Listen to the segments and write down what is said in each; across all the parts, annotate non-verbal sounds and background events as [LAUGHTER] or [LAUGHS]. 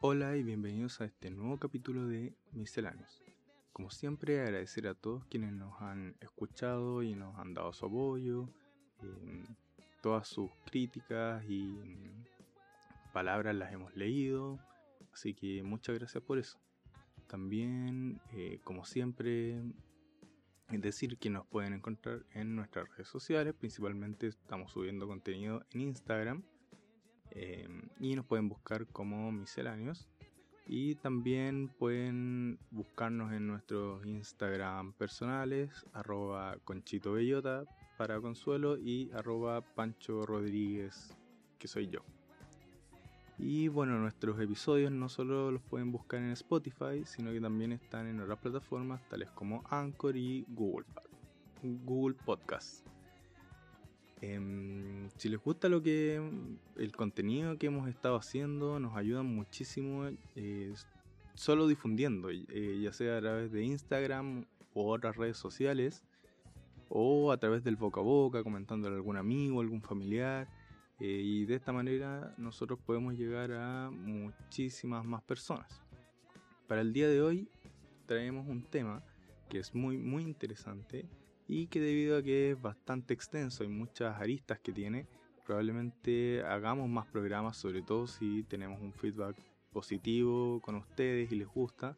Hola y bienvenidos a este nuevo capítulo de Misceláneos. Como siempre, agradecer a todos quienes nos han escuchado y nos han dado su apoyo, em, todas sus críticas y em, palabras las hemos leído, así que muchas gracias por eso. También, eh, como siempre, es decir que nos pueden encontrar en nuestras redes sociales, principalmente estamos subiendo contenido en Instagram Em, y nos pueden buscar como misceláneos. Y también pueden buscarnos en nuestros Instagram personales, arroba conchito para consuelo y arroba pancho rodríguez, que soy yo. Y bueno, nuestros episodios no solo los pueden buscar en Spotify, sino que también están en otras plataformas tales como Anchor y Google, Google Podcast. Em, si les gusta lo que el contenido que hemos estado haciendo, nos ayudan muchísimo eh, solo difundiendo, eh, ya sea a través de Instagram o otras redes sociales, o a través del boca a boca, comentándole a algún amigo, algún familiar. Eh, y de esta manera nosotros podemos llegar a muchísimas más personas. Para el día de hoy traemos un tema que es muy muy interesante y que debido a que es bastante extenso y muchas aristas que tiene, probablemente hagamos más programas, sobre todo si tenemos un feedback positivo con ustedes y les gusta.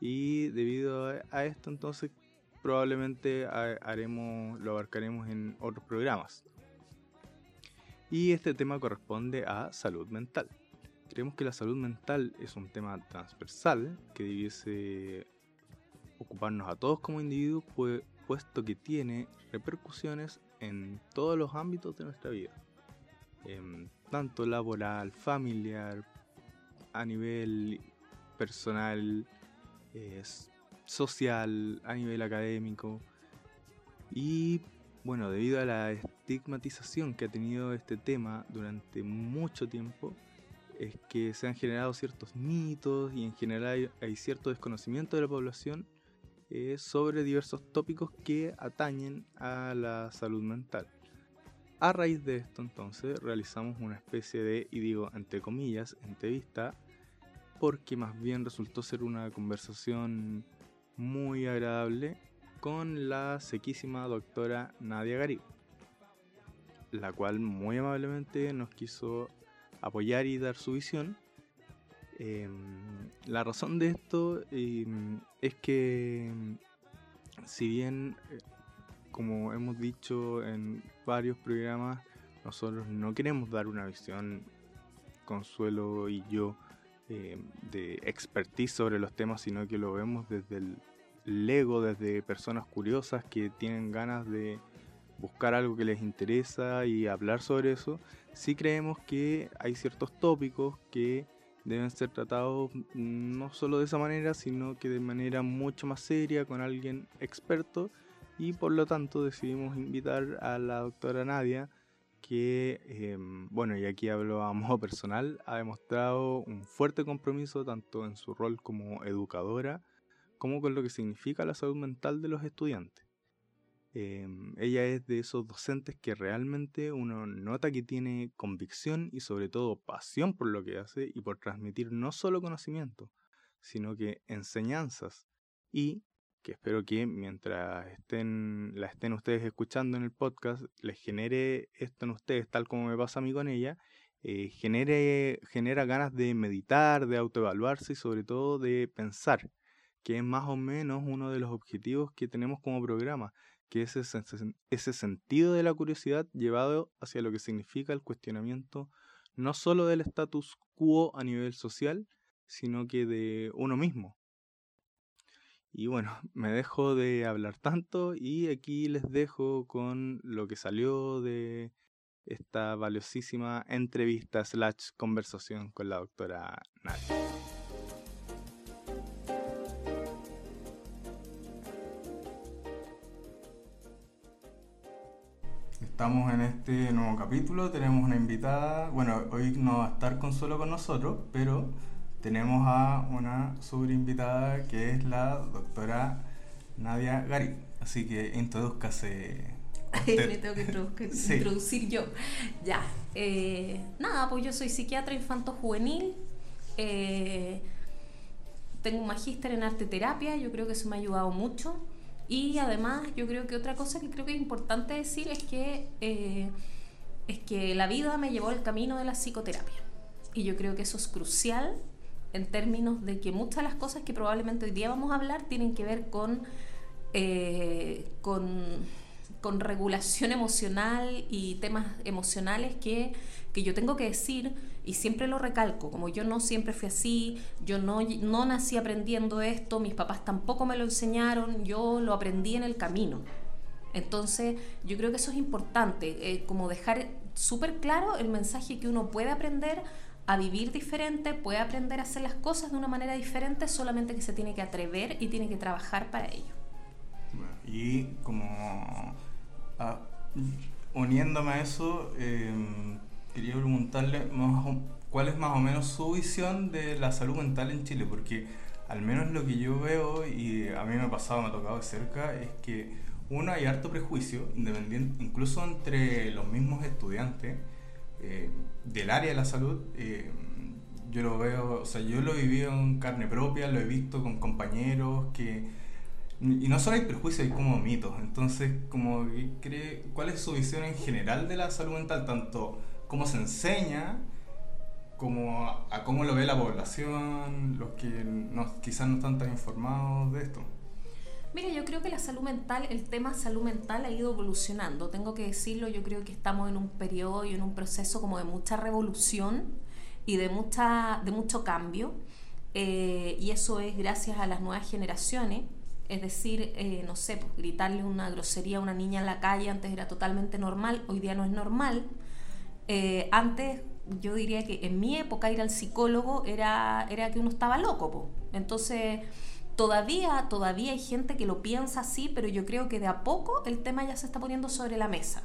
Y debido a esto entonces probablemente haremos, lo abarcaremos en otros programas. Y este tema corresponde a salud mental. Creemos que la salud mental es un tema transversal que debiese ocuparnos a todos como individuos, pues puesto que tiene repercusiones en todos los ámbitos de nuestra vida, em, tanto laboral, familiar, a nivel personal, social, a nivel académico. Y bueno, debido a la estigmatización que ha tenido este tema durante mucho tiempo, es que se han generado ciertos mitos y en general hay cierto desconocimiento de la población sobre diversos tópicos que atañen a la salud mental. A raíz de esto entonces realizamos una especie de, y digo entre comillas, entrevista, porque más bien resultó ser una conversación muy agradable con la sequísima doctora Nadia Garib, la cual muy amablemente nos quiso apoyar y dar su visión. Em, la razón de esto em, es que, em, si bien, eh, como hemos dicho en varios programas, nosotros no queremos dar una visión, Consuelo y yo, de expertise sobre los temas, sino que lo vemos desde el ego, desde personas curiosas que tienen ganas de buscar algo que les interesa y hablar sobre eso, sí creemos que hay ciertos tópicos que deben ser tratados no solo de esa manera, sino que de manera mucho más seria con alguien experto y por lo tanto decidimos invitar a la doctora Nadia que, em, bueno, y aquí hablo a modo personal, ha demostrado un fuerte compromiso tanto en su rol como educadora como con lo que significa la salud mental de los estudiantes. Em, ella es de esos docentes que realmente uno nota que tiene convicción y sobre todo pasión por lo que hace y por transmitir no solo conocimiento, sino que enseñanzas y que espero que mientras estén, la estén ustedes escuchando en el podcast, les genere esto en ustedes, tal como me pasa a mí con ella, eh, genere, genera ganas de meditar, de autoevaluarse y sobre todo de pensar, que es más o menos uno de los objetivos que tenemos como programa, que es ese, sentido de la curiosidad llevado hacia lo que significa el cuestionamiento no solo del status quo a nivel social, sino que de uno mismo. Y bueno, [LAUGHS] me dejo de hablar tanto y aquí les dejo con lo que salió de esta valiosísima entrevista slash conversación con la doctora Nadia. Estamos en este nuevo capítulo, tenemos una invitada, bueno, hoy no va a estar con solo con nosotros, pero tenemos a una super invitada que es la doctora Nadia Gari. Así que introduzcase, Me tengo que, [LAUGHS] introducir yo. Ya. Eh, nada, pues yo soy psiquiatra infanto-juvenil. Eh, tengo un magíster en arte terapia. Yo creo que eso me ha ayudado mucho. Y además, yo creo que otra cosa que creo que es importante decir es que, eh, es que la vida me llevó al camino de la psicoterapia. Y yo creo que eso es crucial en términos de que muchas de las cosas que probablemente hoy día vamos a hablar tienen que ver con, con con regulación emocional y temas emocionales que, yo tengo que decir y siempre lo recalco, como yo no siempre fui así, yo no, no nací aprendiendo esto, mis papás tampoco me lo enseñaron, yo lo aprendí en el camino. Entonces yo creo que eso es importante, eh, como dejar súper claro el mensaje que uno puede aprender a vivir diferente, puede aprender a hacer las cosas de una manera diferente, solamente que se tiene que atrever y tiene que trabajar para ello. Y como uniéndome a eso, em, quería preguntarle cuál es más o menos su visión de la salud mental en Chile, porque al menos lo que yo veo y a mí me ha pasado, me ha tocado de cerca, es que uno hay harto prejuicio, independiente, incluso entre los mismos estudiantes eh, del área de la salud. Eh, yo lo veo, o sea, yo lo he vivido en carne propia, lo he visto con compañeros que y no solo hay prejuicios, hay como mitos. Entonces, como cree, ¿cuál es su visión en general de la salud mental? Tanto cómo se enseña, como a cómo lo ve la población, los que no, quizás no están tan informados de esto. Mira, yo creo que la salud mental, el tema salud mental ha ido evolucionando. Tengo que decirlo, yo creo que estamos en un periodo y en un proceso como de mucha revolución y de, mucha, de mucho cambio. Eh, y eso es gracias a las nuevas generaciones es decir, eh, no sé, pues, gritarle una grosería a una niña en la calle antes era totalmente normal, hoy día no es normal. Eh, antes yo diría que en mi época ir al psicólogo era, era que uno estaba loco. Entonces, todavía, todavía hay gente que lo piensa así, pero yo creo que de a poco el tema ya se está poniendo sobre la mesa.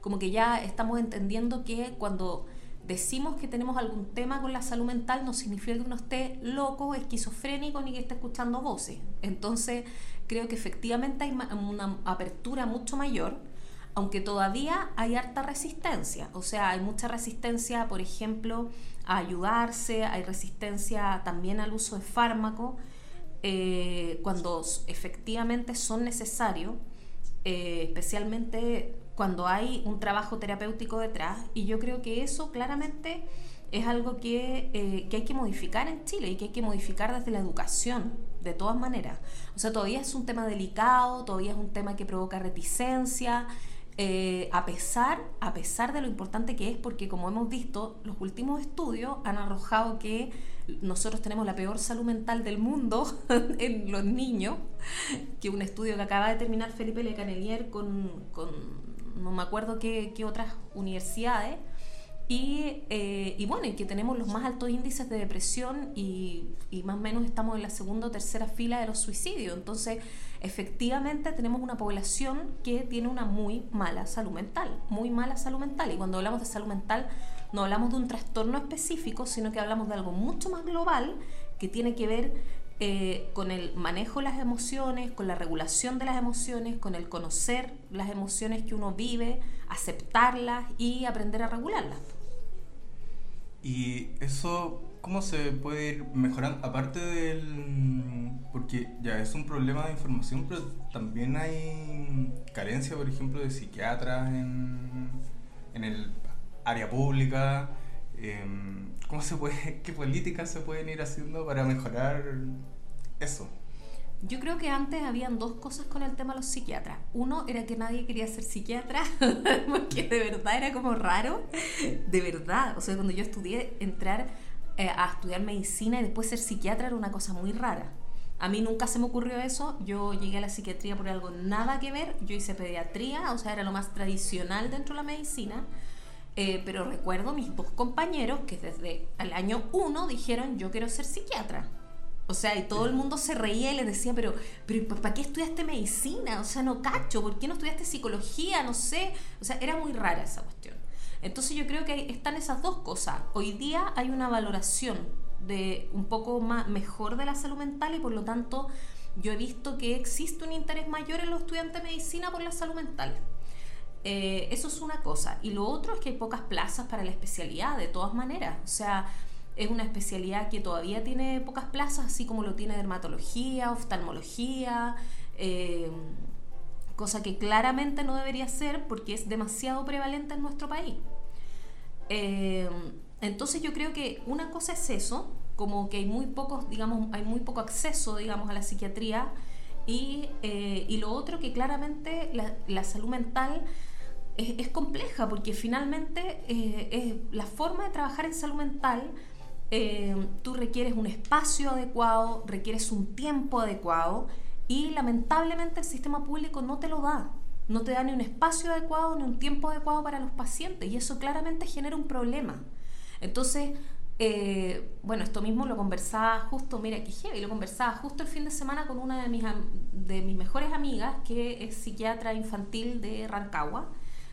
Como que ya estamos entendiendo que cuando decimos que tenemos algún tema con la salud mental no significa que uno esté loco, esquizofrénico ni que esté escuchando voces. Entonces, creo que efectivamente hay una apertura mucho mayor, aunque todavía hay harta resistencia. O sea, hay mucha resistencia, por ejemplo, a ayudarse, hay resistencia también al uso de fármacos, eh, cuando efectivamente son necesarios, eh, especialmente cuando hay un trabajo terapéutico detrás. Y yo creo que eso claramente es algo que, eh, que, hay que modificar en Chile y que hay que modificar desde la educación, de todas maneras. O sea, todavía es un tema delicado, todavía es un tema que provoca reticencia, eh, a, pesar, a pesar de lo importante que es, porque como hemos visto, los últimos estudios han arrojado que nosotros tenemos la peor salud mental del mundo [LAUGHS] en los niños, que un estudio que acaba de terminar Felipe Lecanelier con, con no me acuerdo qué, otras universidades, y, eh, y, bueno, y que tenemos los más altos índices de depresión y, y, más o menos estamos en la segunda o tercera fila de los suicidios. Entonces, efectivamente tenemos una población que tiene una muy mala salud mental, muy mala salud mental. Y cuando hablamos de salud mental, no hablamos de un trastorno específico, sino que hablamos de algo mucho más global que tiene que ver eh, con el manejo de las emociones, con la regulación de las emociones, con el conocer las emociones que uno vive, aceptarlas y aprender a regularlas. Y eso, ¿cómo se puede ir mejorando? Aparte del... porque ya es un problema de información, pero también hay carencia, por ejemplo, de psiquiatras en, en el área pública. Em, ¿Cómo se puede, [LAUGHS] qué políticas se pueden ir haciendo para mejorar eso. Yo creo que antes habían dos cosas con el tema de los psiquiatras. Uno era que nadie quería ser psiquiatra, [LAUGHS] porque de verdad era como raro. De verdad. O sea, cuando yo estudié, entrar eh, a estudiar medicina y después ser psiquiatra era una cosa muy rara. A mí nunca se me ocurrió eso. Yo llegué a la psiquiatría por algo nada que ver. Yo hice pediatría, o sea, era lo más tradicional dentro de la medicina. Eh, pero recuerdo mis dos compañeros que desde el año uno dijeron, yo quiero ser psiquiatra. O sea, y todo el mundo se reía y les decía, pero, pero ¿para qué estudiaste medicina? O sea, no cacho, ¿por qué no estudiaste psicología? No sé. O sea, era muy rara esa cuestión. Entonces yo creo que están esas dos cosas. Hoy día hay una valoración de un poco más mejor de la salud mental y por lo tanto yo he visto que existe un interés mayor en los estudiantes de medicina por la salud mental. Eh, eso es una cosa. Y lo otro es que hay pocas plazas para la especialidad, de todas maneras. O sea, es una especialidad que todavía tiene pocas plazas, así como lo tiene dermatología, oftalmología, eh, cosa que claramente no debería ser porque es demasiado prevalente en nuestro país. Eh, entonces yo creo que una cosa es eso, como que hay muy pocos, digamos, hay muy poco acceso, digamos, a la psiquiatría, y, eh, y lo otro que claramente la, salud mental es, compleja, porque finalmente es la forma de trabajar en salud mental eh, tú requieres un espacio adecuado, requieres un tiempo adecuado y lamentablemente el sistema público no te lo da. No te da ni un espacio adecuado ni un tiempo adecuado para los pacientes y eso claramente genera un problema. Entonces, eh, bueno, esto mismo lo conversaba justo, mira que heavy, lo conversaba justo el fin de semana con una de mis, de mis mejores amigas que es psiquiatra infantil de Rancagua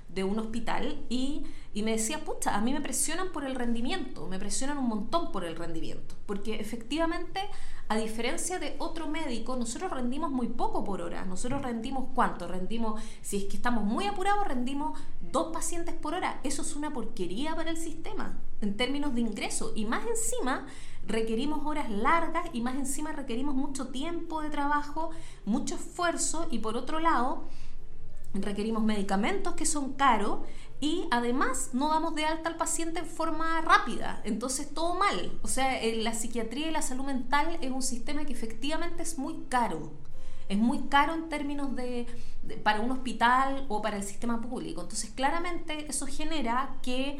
de un hospital y, y, me decía, pucha, a mí me presionan por el rendimiento, me presionan un montón por el rendimiento, porque efectivamente, a diferencia de otro médico, nosotros rendimos muy poco por hora, nosotros rendimos cuánto, rendimos, si es que estamos muy apurados, rendimos dos pacientes por hora, eso es una porquería para el sistema en términos de ingreso. Y más encima requerimos horas largas y más encima requerimos mucho tiempo de trabajo, mucho esfuerzo. Y por otro lado, requerimos medicamentos que son caros y además no damos de alta al paciente en forma rápida. Entonces todo mal. O sea, la psiquiatría y la salud mental es un sistema que efectivamente es muy caro. Es muy caro en términos de, para un hospital o para el sistema público. Entonces claramente eso genera que,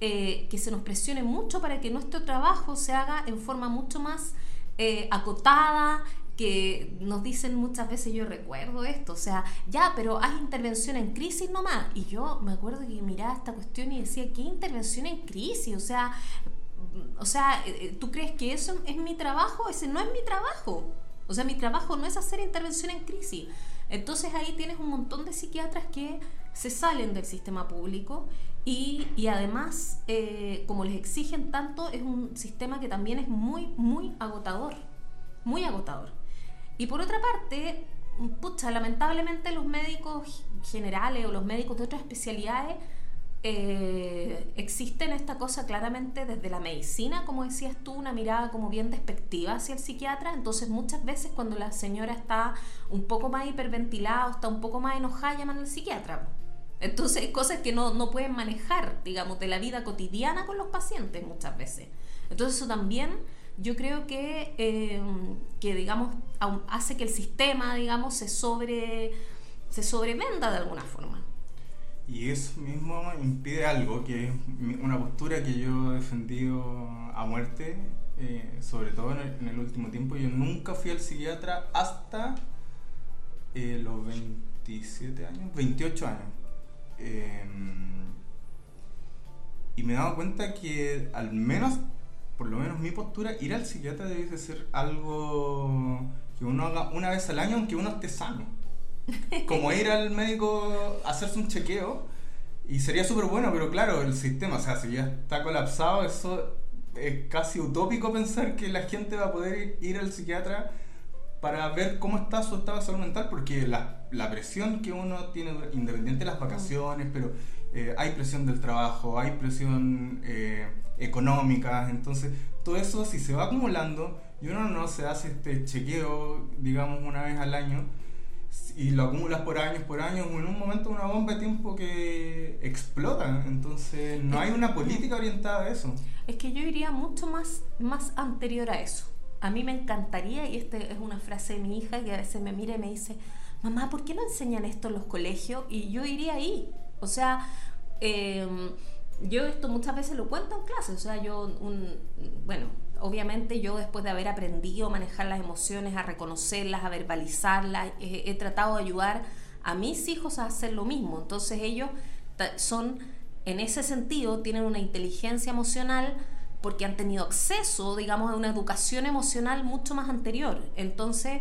eh, que se nos presione mucho para que nuestro trabajo se haga en forma mucho más eh, acotada, nos dicen muchas veces, yo recuerdo esto, o sea, ya, pero hay intervención en crisis nomás. Y yo me acuerdo que miraba esta cuestión y decía, ¿qué intervención en crisis? O sea, o sea, eh, eh, ¿tú crees que eso es mi trabajo? Ese no es mi trabajo. O sea, mi trabajo no es hacer intervención en crisis. Entonces ahí tienes un montón de psiquiatras que se salen del sistema público y, y además, eh, como les exigen tanto, es un sistema que también es muy, muy agotador. Muy agotador. Y por otra parte, pucha, lamentablemente los médicos generales o los médicos de otras especialidades eh, existen esta cosa claramente desde la medicina, como decías tú, una mirada como bien despectiva hacia el psiquiatra. Entonces muchas veces cuando la señora está un poco más hiperventilada o está un poco más enojada, llaman al psiquiatra. Entonces hay cosas que no, no pueden manejar, digamos, de la vida cotidiana con los pacientes muchas veces. Entonces eso también yo creo que, em, que digamos, hace que el sistema, digamos, se, sobre, se sobrevenda de alguna forma. Y eso mismo impide algo, que es una postura que yo he defendido a muerte, eh, sobre todo en el, último tiempo. Yo nunca fui al psiquiatra hasta eh, los 27 años, 28 años. Em, y me he dado cuenta que al menos por lo menos mi postura, ir al psiquiatra debe ser algo que uno haga una vez al año aunque uno esté sano. [LAUGHS] Como ir al médico a hacerse un chequeo y sería súper bueno, pero claro, el sistema, o sea, si ya está colapsado, eso es casi utópico pensar que la gente va a poder ir al psiquiatra para ver cómo está su estado de salud mental, porque la, la presión que uno tiene, independiente de las vacaciones, pero eh, hay presión del trabajo, hay presión eh, económica, entonces todo eso si se va acumulando y uno no se hace este chequeo, digamos, una vez al año, y lo acumulas por años, por años, en un momento una bomba de tiempo que explota. Entonces no hay una política orientada a eso. Es que yo iría mucho más, más anterior a eso. A mí me encantaría, y esta es una frase de mi hija que a veces me mira y me dice, mamá, ¿por qué no enseñan esto en los colegios? Y yo iría ahí. O sea, em, yo esto muchas veces lo cuento en clase, o sea, yo, un, bueno, obviamente yo después de haber aprendido a manejar las emociones, a reconocerlas, a verbalizarlas, he tratado de ayudar a mis hijos a hacer lo mismo. Entonces ellos son, en ese sentido, tienen una inteligencia emocional porque han tenido acceso, digamos, a una educación emocional mucho más anterior. Entonces,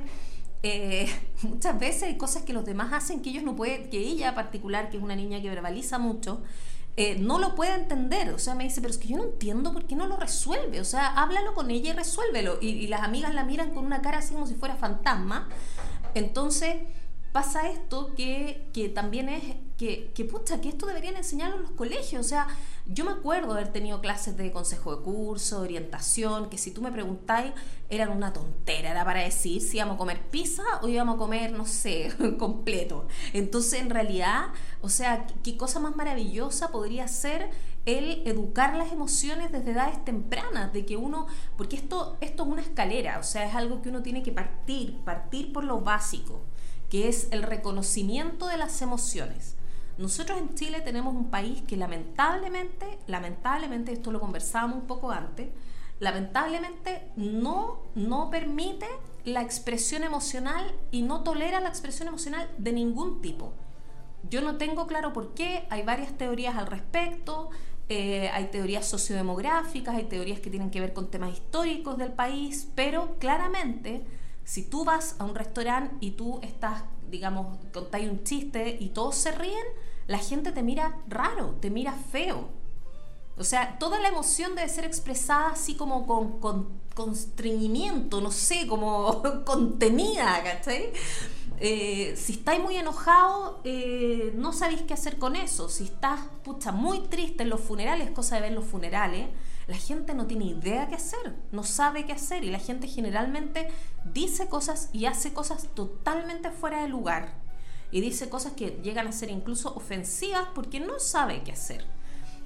eh, [LAUGHS] muchas veces hay cosas que los demás hacen que ellos no pueden, que ella particular, que es una niña que verbaliza mucho, eh, no lo puede entender. O sea, me dice, pero es que yo no entiendo por qué no lo resuelve. O sea, háblalo con ella y resuélvelo. Y, las amigas la miran con una cara así como si fuera fantasma. Entonces, pasa esto que, que también es que, que, pucha, que esto deberían enseñarlo en los colegios. O sea, yo me acuerdo haber tenido clases de consejo de curso, orientación, que si tú me preguntáis, eran una tontera, era para decir si íbamos a comer pizza o íbamos a comer, no sé, [LAUGHS] completo. Entonces, en realidad, o sea, qué cosa más maravillosa podría ser el educar las emociones desde edades tempranas, de que uno, porque esto, esto es una escalera, o sea, es algo que uno tiene que partir, partir por lo básico, que es el reconocimiento de las emociones. Nosotros en Chile tenemos un país que lamentablemente, lamentablemente, esto lo conversábamos un poco antes, lamentablemente no, no permite la expresión emocional y no tolera la expresión emocional de ningún tipo. Yo no tengo claro por qué, hay varias teorías al respecto, eh, hay teorías sociodemográficas, hay teorías que tienen que ver con temas históricos del país, pero claramente si tú vas a un restaurante y tú estás, digamos, contáis un chiste y todos se ríen, la gente te mira raro, te mira feo. O sea, toda la emoción debe ser expresada así como con, con constreñimiento, no sé, como [LAUGHS] contenida, ¿cachai? Eh, si estáis muy enojado, eh, no sabéis qué hacer con eso. Si estás, pucha, muy triste en los funerales, cosa de ver los funerales, la gente no tiene idea qué hacer, no sabe qué hacer y la gente generalmente dice cosas y hace cosas totalmente fuera de lugar. Y dice cosas que llegan a ser incluso ofensivas porque no sabe qué hacer.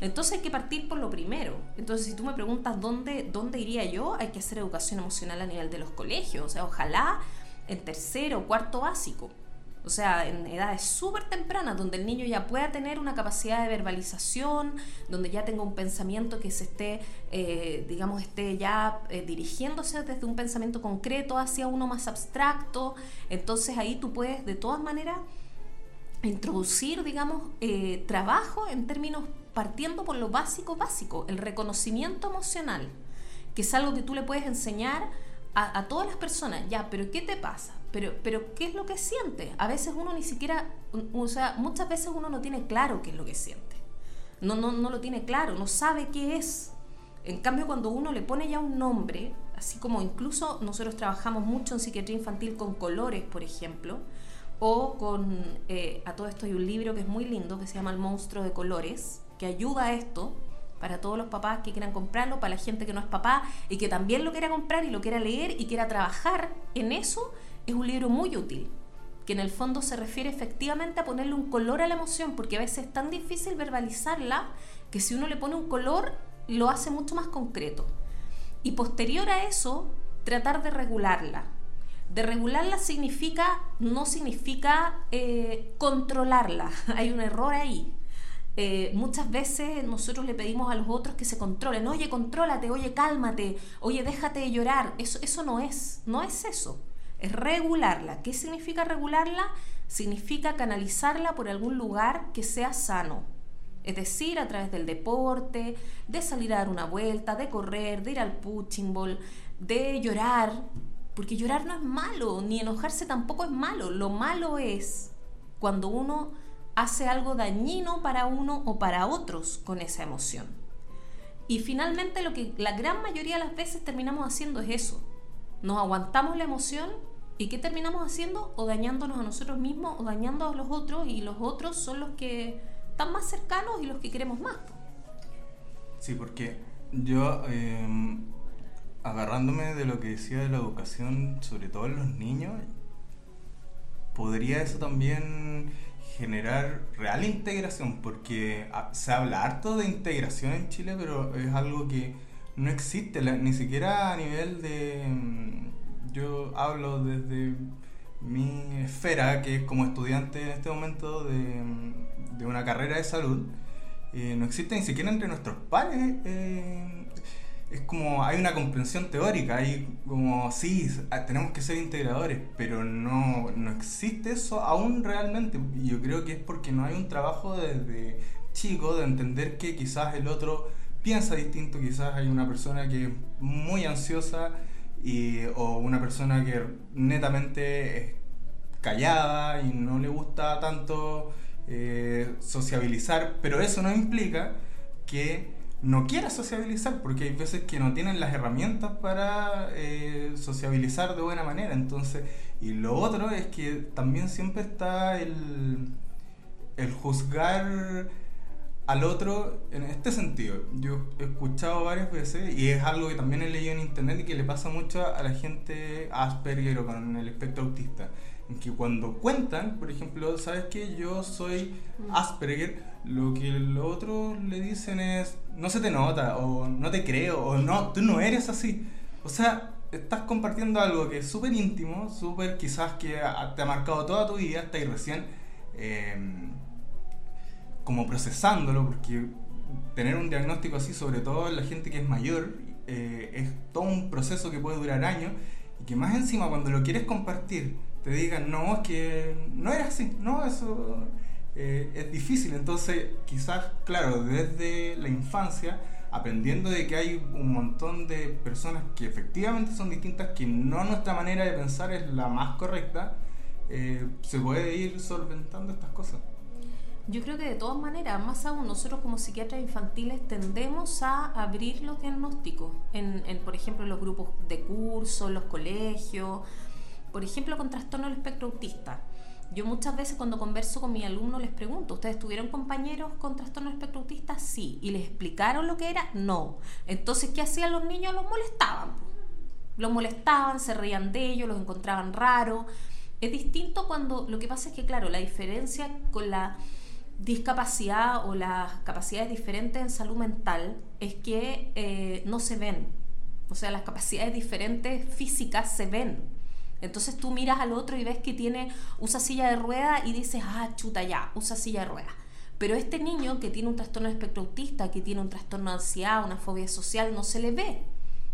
Entonces hay que partir por lo primero. Entonces si tú me preguntas dónde, dónde iría yo, hay que hacer educación emocional a nivel de los colegios. O sea, ojalá en tercero o cuarto básico. O sea, en edades súper tempranas, donde el niño ya pueda tener una capacidad de verbalización, donde ya tenga un pensamiento que se esté, eh, digamos, esté ya eh, dirigiéndose desde un pensamiento concreto hacia uno más abstracto. Entonces ahí tú puedes, de todas maneras, introducir, digamos, eh, trabajo en términos partiendo por lo básico, básico, el reconocimiento emocional, que es algo que tú le puedes enseñar a, todas las personas, ya, pero ¿qué te pasa? Pero, pero ¿qué es lo que siente? A veces uno ni siquiera, o sea, muchas veces uno no tiene claro qué es lo que siente. No, no, no lo tiene claro, no sabe qué es. En cambio, cuando uno le pone ya un nombre, así como incluso nosotros trabajamos mucho en psiquiatría infantil con colores, por ejemplo, o con, eh, a todo esto hay un libro que es muy lindo, que se llama El monstruo de colores, que ayuda a esto, para todos los papás que quieran comprarlo, para la gente que no es papá y que también lo quiera comprar y lo quiera leer y quiera trabajar en eso, es un libro muy útil, que en el fondo se refiere efectivamente a ponerle un color a la emoción, porque a veces es tan difícil verbalizarla que si uno le pone un color, lo hace mucho más concreto. Y posterior a eso, tratar de regularla. De regularla significa, no significa eh, controlarla, [LAUGHS] hay un error ahí eh, muchas veces nosotros le pedimos a los otros que se controlen, oye, contrólate, oye, cálmate, oye, déjate de llorar. Eso, eso no es, no es eso. Es regularla. ¿Qué significa regularla? Significa canalizarla por algún lugar que sea sano. Es decir, a través del deporte, de salir a dar una vuelta, de correr, de ir al punching de llorar. Porque llorar no es malo, ni enojarse tampoco es malo. Lo malo es cuando uno hace algo dañino para uno o para otros con esa emoción. Y finalmente lo que la gran mayoría de las veces terminamos haciendo es eso. Nos aguantamos la emoción y ¿qué terminamos haciendo? O dañándonos a nosotros mismos o dañando a los otros y los otros son los que están más cercanos y los que queremos más. Sí, porque yo, em, agarrándome de lo que decía de la educación, sobre todo en los niños, podría eso también generar real integración, porque ah, se habla harto de integración en Chile, pero es algo que no existe, ni siquiera a nivel de... Mm, yo hablo desde mi esfera, que es como estudiante en este momento de, mm, de una carrera de salud, eh, no existe ni siquiera entre nuestros pares eh, es como hay una comprensión teórica, hay como sí, tenemos que ser integradores, pero no, no existe eso aún realmente. Yo creo que es porque no hay un trabajo desde chico de entender que quizás el otro piensa distinto, quizás hay una persona que es muy ansiosa y, o una persona que netamente es callada y no le gusta tanto eh, sociabilizar, pero eso no implica que no quiera sociabilizar, porque hay veces que no tienen las herramientas para eh, sociabilizar de buena manera. Entonces, y lo otro es que también siempre está el, el juzgar al otro en este sentido. Yo he escuchado varias veces, y es algo que también he leído en internet y que le pasa mucho a la gente Asperger o con el espectro autista. En que cuando cuentan, por ejemplo, ¿sabes que Yo soy mm. Asperger, lo que los otros le dicen es, no se te nota, o no te creo, o no, tú no eres así. O sea, estás compartiendo algo que es súper íntimo, súper quizás que te ha marcado toda tu vida, hasta ahí recién. Eh, como procesándolo, porque tener un diagnóstico así, sobre todo en la gente que es mayor, eh, es todo un proceso que puede durar años y que más encima cuando lo quieres compartir te digan, no, es que no era así, no, eso eh, es difícil. Entonces, quizás, claro, desde la infancia, aprendiendo de que hay un montón de personas que efectivamente son distintas, que no nuestra manera de pensar es la más correcta, eh, se puede ir solventando estas cosas. Yo creo que de todas maneras, más aún nosotros como psiquiatras infantiles tendemos a abrir los diagnósticos, en, por ejemplo los grupos de curso, los colegios, por ejemplo con trastorno del espectro autista. Yo muchas veces cuando converso con mi alumno les pregunto, ¿ustedes tuvieron compañeros con trastorno del espectro autista? Sí. ¿Y les explicaron lo que era? No. Entonces, ¿qué hacían los niños? Los molestaban. Los molestaban, se reían de ellos, los encontraban raros. Es distinto cuando lo que pasa es que, claro, la diferencia con la discapacidad o las capacidades diferentes en salud mental es que eh, no se ven. O sea, las capacidades diferentes físicas se ven. Entonces tú miras al otro y ves que tiene, usa silla de rueda y dices, ah, chuta ya, usa silla de rueda. Pero este niño que tiene un trastorno espectro autista, que tiene un trastorno de ansiedad, una fobia social, no se le ve.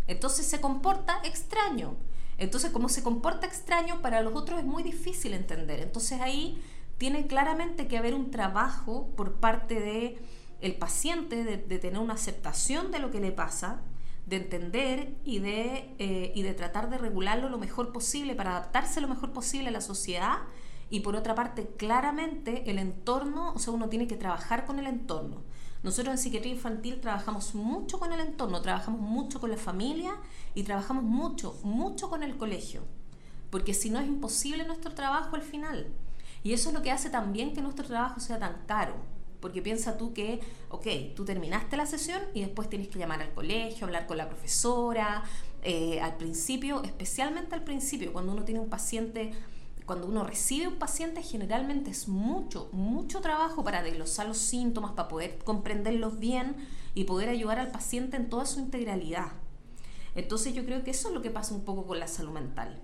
Entonces se comporta extraño. Entonces, como se comporta extraño, para los otros es muy difícil entender. Entonces ahí tiene claramente que haber un trabajo por parte de el paciente de, tener una aceptación de lo que le pasa, de entender y de, eh, y de tratar de regularlo lo mejor posible para adaptarse lo mejor posible a la sociedad y por otra parte claramente el entorno, o sea, uno tiene que trabajar con el entorno. Nosotros en psiquiatría infantil trabajamos mucho con el entorno, trabajamos mucho con la familia y trabajamos mucho, mucho con el colegio, porque si no es imposible nuestro trabajo al final. Y eso es lo que hace también que nuestro trabajo sea tan caro. Porque piensa tú que, ok, tú terminaste la sesión y después tienes que llamar al colegio, hablar con la profesora. Eh, al principio, especialmente al principio, cuando uno tiene un paciente, cuando uno recibe un paciente, generalmente es mucho, mucho trabajo para desglosar los síntomas, para poder comprenderlos bien y poder ayudar al paciente en toda su integralidad. Entonces yo creo que eso es lo que pasa un poco con la salud mental.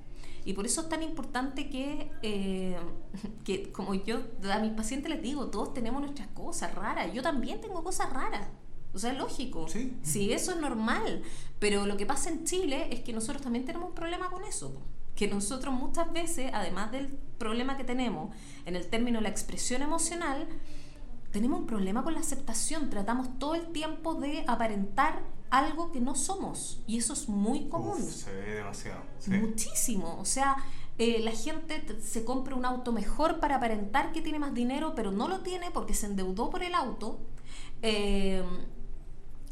Y por eso es tan importante que, eh, [LAUGHS] que, como yo a mis pacientes les digo, todos tenemos nuestras cosas raras. Yo también tengo cosas raras. O sea, es lógico. Sí. sí. eso es normal. Pero lo que pasa en Chile es que nosotros también tenemos un problema con eso. Que nosotros muchas veces, además del problema que tenemos en el término de la expresión emocional, tenemos un problema con la aceptación. Tratamos todo el tiempo de aparentar algo que no somos. Y eso es muy común. se ve demasiado. Muchísimo. O sea, eh, la gente se compra un auto mejor para aparentar que tiene más dinero, pero no lo tiene porque se endeudó por el auto. Eh,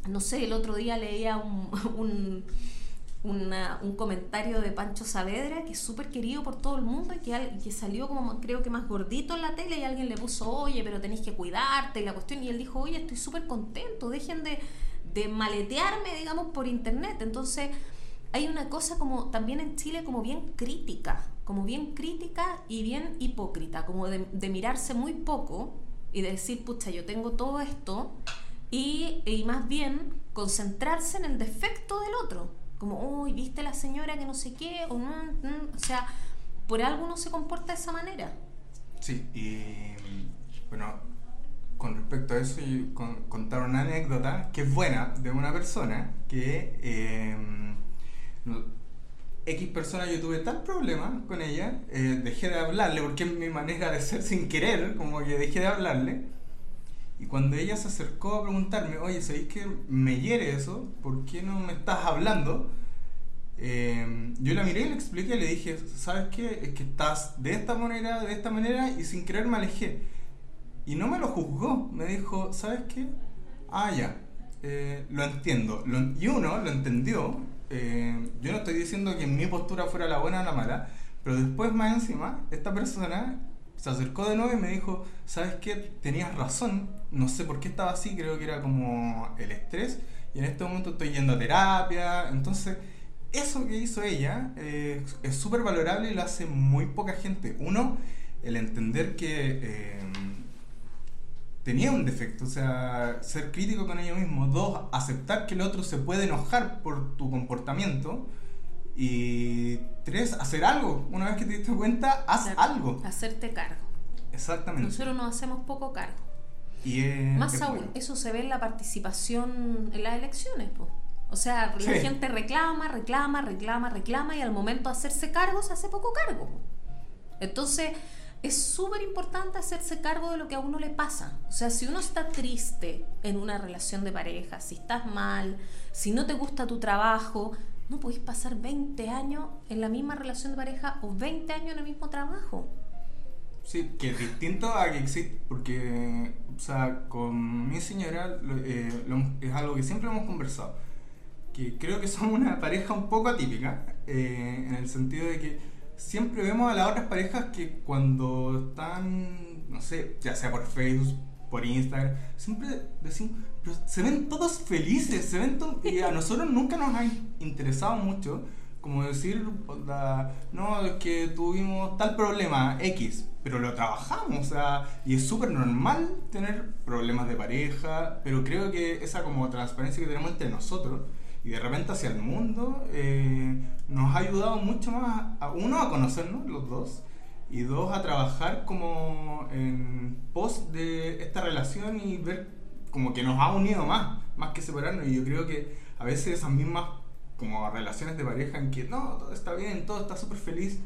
no sé, el otro día leía un, [LAUGHS] un, comentario de Pancho Saavedra, que es súper querido por todo el mundo y que, que salió como creo que más gordito en la tele y alguien le puso, oye, pero tenéis que cuidarte y la cuestión. Y él dijo, oye, estoy súper contento, dejen de de maletearme, digamos, por internet. Entonces, hay una cosa como también en Chile como bien crítica, como bien crítica y bien hipócrita, como de, mirarse muy poco y de decir, pucha, yo tengo todo esto, y, más bien concentrarse en el defecto del otro. Como, uy, viste la señora que no sé qué, o, no, o sea, por algo uno se comporta de esa manera. Sí, y bueno, con respecto a eso, contar una anécdota que es buena de una persona que em, X persona yo tuve tal problema con ella, eh, dejé de hablarle porque es mi manera de ser sin querer, como que dejé de hablarle. Y cuando ella se acercó a preguntarme, oye, ¿sabéis que me hiere eso? ¿Por qué no me estás hablando? Em, yo la miré y le expliqué, le dije, ¿sabes qué? Es que estás de esta manera, de esta manera, y sin querer me alejé. Y no me lo juzgó, me dijo, ¿sabes qué? Ah, ya. eh, lo entiendo. Y uno lo entendió. eh, yo no estoy diciendo que mi postura fuera la buena o la mala, pero después más encima, esta persona se acercó de nuevo y me dijo, ¿sabes qué? Tenías razón, no sé por qué estaba así, creo que era como el estrés, y en este momento estoy yendo a terapia, entonces eso que hizo ella eh, es súper valorable y lo hace muy poca gente. Uno, el entender que tenía un defecto, o sea, ser crítico con ello mismo. Dos, aceptar que el otro se puede enojar por tu comportamiento. Y tres, hacer algo. Una vez que te diste cuenta, haz algo. Hacerte cargo. Exactamente. Nosotros nos hacemos poco cargo. Y es- Más es aún, bueno. eso se ve en la participación en las elecciones. po. O sea, la gente reclama, reclama, reclama, reclama y al momento de hacerse cargo se hace poco cargo. Entonces, es súper importante hacerse cargo de lo que a uno le pasa. O sea, si uno está triste en una relación de pareja, si estás mal, si no te gusta tu trabajo, no podéis pasar 20 años en la misma relación de pareja o 20 años en el mismo trabajo. Sí, que es distinto a que existe, porque, o sea, con mi señora eh, es algo que siempre hemos conversado, que creo que somos una pareja un poco atípica, eh, en el sentido de que siempre vemos a las otras parejas que cuando están, no sé, ya sea por Facebook, por Instagram, siempre decimos, pero se ven todos felices, se ven todos, y a nosotros nunca nos ha in- interesado mucho como decir, no, es que tuvimos tal problema X, pero lo trabajamos, o sea, y es súper normal tener problemas de pareja, pero creo que esa como transparencia que tenemos entre nosotros y de repente hacia el mundo eh, nos ha ayudado mucho más, a, uno, a conocernos los dos, y dos, a trabajar como en pos de esta relación y ver como que nos ha unido más, más que separarnos, y yo creo que a veces esas mismas como relaciones de pareja en que no, todo está bien, todo está súper feliz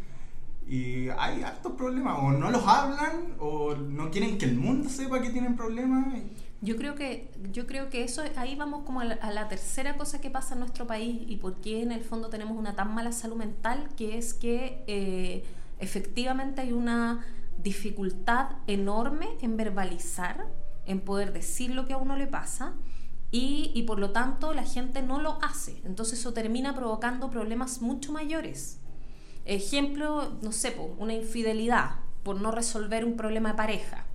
y hay hartos problemas, o no los hablan, o no quieren que el mundo sepa que tienen problemas. Yo creo que, yo creo que eso, ahí vamos como a la, a la tercera cosa que pasa en nuestro país y por qué en el fondo tenemos una tan mala salud mental, que es que eh, efectivamente hay una dificultad enorme en verbalizar, en poder decir lo que a uno le pasa y, y por lo tanto la gente no lo hace. Entonces eso termina provocando problemas mucho mayores. Ejemplo, no sé, una infidelidad por no resolver un problema de pareja.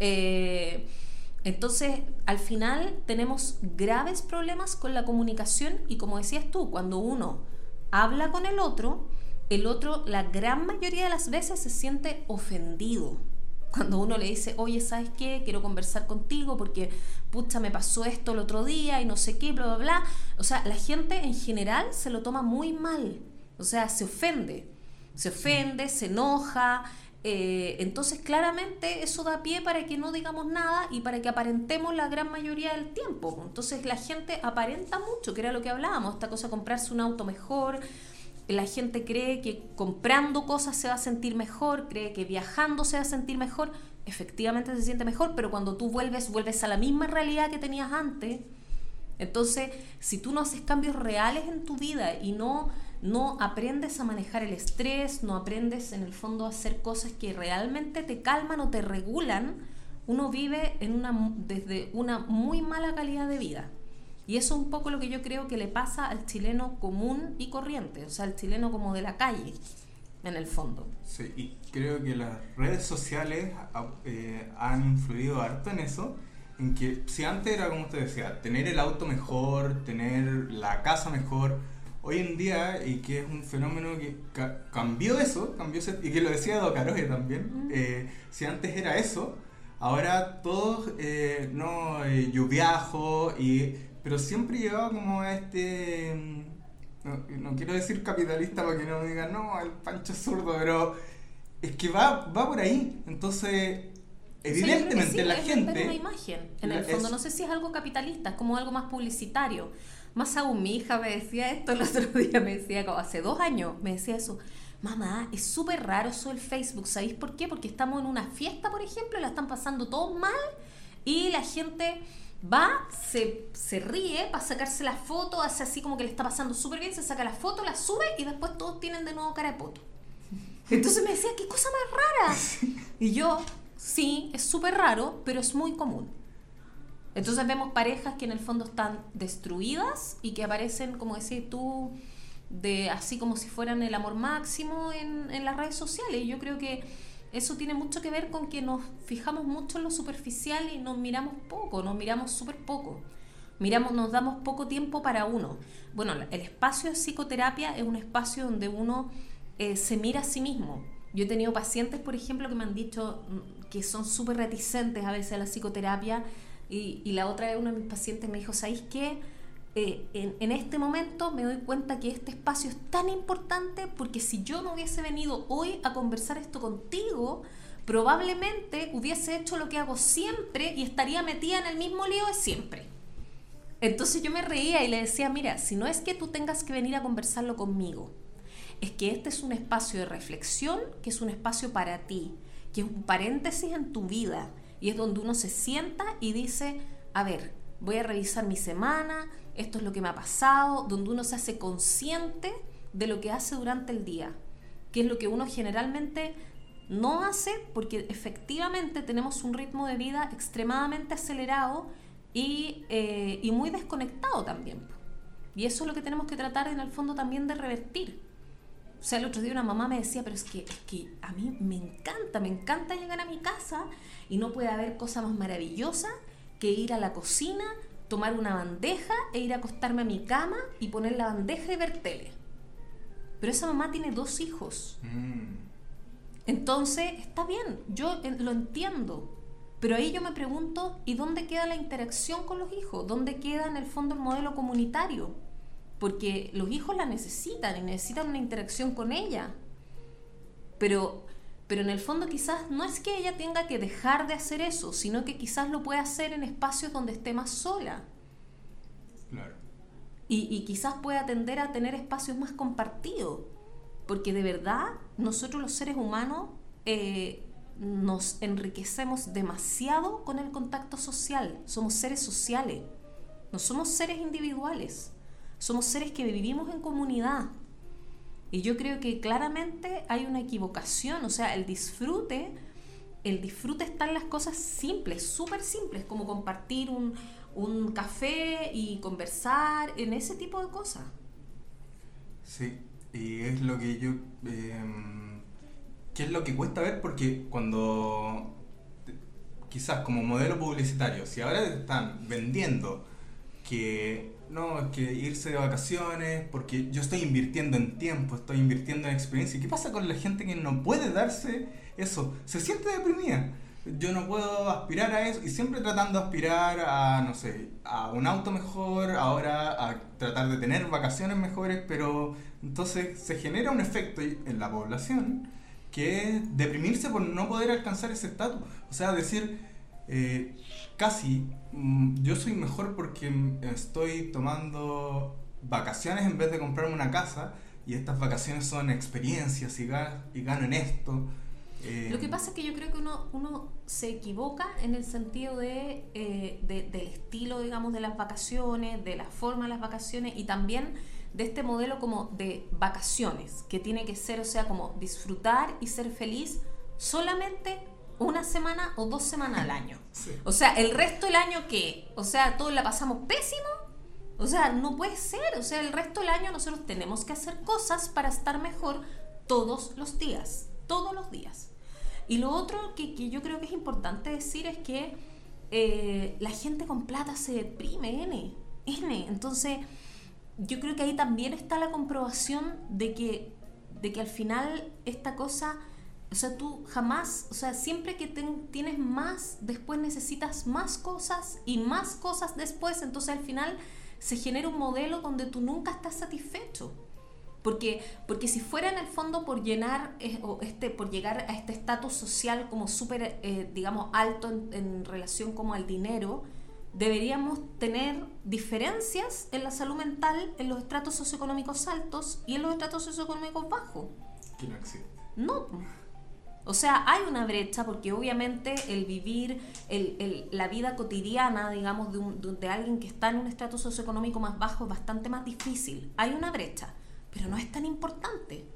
Eh, entonces, al final tenemos graves problemas con la comunicación y como decías tú, cuando uno habla con el otro, el otro la gran mayoría de las veces se siente ofendido. Cuando uno le dice, oye, ¿sabes qué? Quiero conversar contigo porque, pucha, me pasó esto el otro día y no sé qué, bla, bla, bla. O sea, la gente en general se lo toma muy mal. O sea, se ofende. Se ofende, se enoja. Eh, entonces, claramente, eso da pie para que no digamos nada y para que aparentemos la gran mayoría del tiempo. Entonces, la gente aparenta mucho, que era lo que hablábamos, esta cosa de comprarse un auto mejor. La gente cree que comprando cosas se va a sentir mejor, cree que viajando se va a sentir mejor. Efectivamente se siente mejor, pero cuando tú vuelves, vuelves a la misma realidad que tenías antes. Entonces, si tú no haces cambios reales en tu vida y no, no aprendes a manejar el estrés, no aprendes en el fondo a hacer cosas que realmente te calman o te regulan, uno vive en una, desde una muy mala calidad de vida. Y eso es un poco lo que yo creo que le pasa al chileno común y corriente, o sea, al chileno como de la calle, en el fondo. Sí, y creo que las redes sociales ah, eh, han influido harto en eso. En que si antes era como usted decía, tener el auto mejor, tener la casa mejor, hoy en día, y que es un fenómeno que ca- cambió eso, cambió ese- y que lo decía Do Caroge también, Mm. eh, si antes era eso, ahora todos, eh, no, eh, yo viajo, y, pero siempre llevaba como a este, mm, no, no quiero decir capitalista para que no me digan, no, el pancho zurdo, pero es que va, va por ahí, entonces... O sea, Evidentemente sí, la es gente una imagen, en el fondo. es- No sé si es algo capitalista, es como algo más publicitario. Más aún, mi hija me decía esto el otro [LAUGHS] día, me decía, como hace dos años, me decía eso. Mamá, es súper raro eso del Facebook, ¿sabéis por qué? Porque estamos en una fiesta, por ejemplo, y la están pasando todos mal y la gente va, se, se ríe para sacarse la foto, hace así como que le está pasando súper bien, se saca la foto, la sube y después todos tienen de nuevo cara de poto. [LAUGHS] Entonces me decía, qué cosa más rara. Y yo, sí, es súper raro, pero es muy común. Entonces vemos parejas que en el fondo están destruidas y que aparecen, como decís tú, de así como si fueran el amor máximo en, en las redes sociales. Y yo creo que eso tiene mucho que ver con que nos fijamos mucho en lo superficial y nos miramos poco, nos miramos súper poco. Miramos, nos damos poco tiempo para uno. Bueno, el espacio de psicoterapia es un espacio donde uno eh, se mira a sí mismo. Yo he tenido pacientes, por ejemplo, que me han dicho mm, que son súper reticentes a veces a la psicoterapia y, la otra vez uno de mis pacientes me dijo, ¿sabéis qué? Eh, en, en, este momento me doy cuenta que este espacio es tan importante porque si yo no hubiese venido hoy a conversar esto contigo, probablemente hubiese hecho lo que hago siempre y estaría metida en el mismo lío de siempre. Entonces yo me reía y le decía, mira, si no es que tú tengas que venir a conversarlo conmigo, es que este es un espacio de reflexión, que es un espacio para ti, que es un paréntesis en tu vida y es donde uno se sienta y dice, a ver, voy a revisar mi semana, esto es lo que me ha pasado, donde uno se hace consciente de lo que hace durante el día, que es lo que uno generalmente no hace porque efectivamente tenemos un ritmo de vida extremadamente acelerado y, eh, y muy desconectado también. Y eso es lo que tenemos que tratar en el fondo también de revertir. O sea, el otro día una mamá me decía, pero es que, es que a mí me encanta, me encanta llegar a mi casa y no puede haber cosa más maravillosa que ir a la cocina, tomar una bandeja e ir a acostarme a mi cama y poner la bandeja y ver tele. Pero esa mamá tiene dos hijos. Mm. Entonces, está bien, yo lo entiendo. Pero ahí yo me pregunto, ¿y dónde queda la interacción con los hijos? ¿Dónde queda en el fondo el modelo comunitario? Porque los hijos la necesitan y necesitan una interacción con ella. Pero, pero en el fondo quizás no es que ella tenga que dejar de hacer eso, sino que quizás lo puede hacer en espacios donde esté más sola. Claro. Y, y quizás pueda tender a tener espacios más compartidos, porque de verdad nosotros los seres humanos eh, nos enriquecemos demasiado con el contacto social, somos seres sociales, no somos seres individuales. Somos seres que vivimos en comunidad. Y yo creo que claramente hay una equivocación, o sea, el disfrute, el disfrute está en las cosas simples, súper simples, como compartir un, un, café y conversar, en ese tipo de cosas. Sí, y es lo que yo... Eh, ¿Qué es lo que cuesta ver? Porque cuando quizás como modelo publicitario, si ahora están vendiendo que no, es que irse de vacaciones, porque yo estoy invirtiendo en tiempo, estoy invirtiendo en experiencia. ¿Qué pasa con la gente que no puede darse eso? Se siente deprimida. Yo no puedo aspirar a eso y siempre tratando de aspirar a, no sé, a un auto mejor, ahora a tratar de tener vacaciones mejores, pero entonces se genera un efecto en la población que es deprimirse por no poder alcanzar ese estatus. O sea, decir, eh, casi mm, yo soy mejor porque estoy tomando vacaciones en vez de comprarme una casa y estas vacaciones son experiencias y, gano en esto. Eh, Lo que pasa es que yo creo que uno, uno se equivoca en el sentido de, eh, de, del estilo, digamos, de las vacaciones, de la forma de las vacaciones y también de este modelo como de vacaciones, que tiene que ser, o sea, como disfrutar y ser feliz solamente una semana o dos semanas al año. O sea, el resto del año ¿qué? O sea, todos la pasamos pésimo. O sea, no puede ser. O sea, el resto del año nosotros tenemos que hacer cosas para estar mejor todos los días. Todos los días. Y lo otro que, que yo creo que es importante decir es que eh, la gente con plata se deprime, N. N. Entonces, yo creo que ahí también está la comprobación de que, de que al final esta cosa o sea, tú jamás, o sea, siempre que tienes más, después necesitas más cosas y más cosas después, entonces al final se genera un modelo donde tú nunca estás satisfecho. Porque, porque si fuera en el fondo por llenar eh, o este, por llegar a este estatus social como súper, eh, digamos, alto en, en, relación como al dinero, deberíamos tener diferencias en la salud mental en los estratos socioeconómicos altos y en los estratos socioeconómicos bajos. Que no existe. No. O sea, hay una brecha porque obviamente el vivir la vida cotidiana, digamos, de, un, de, alguien que está en un estatus socioeconómico más bajo es bastante más difícil. Hay una brecha, pero no es tan importante.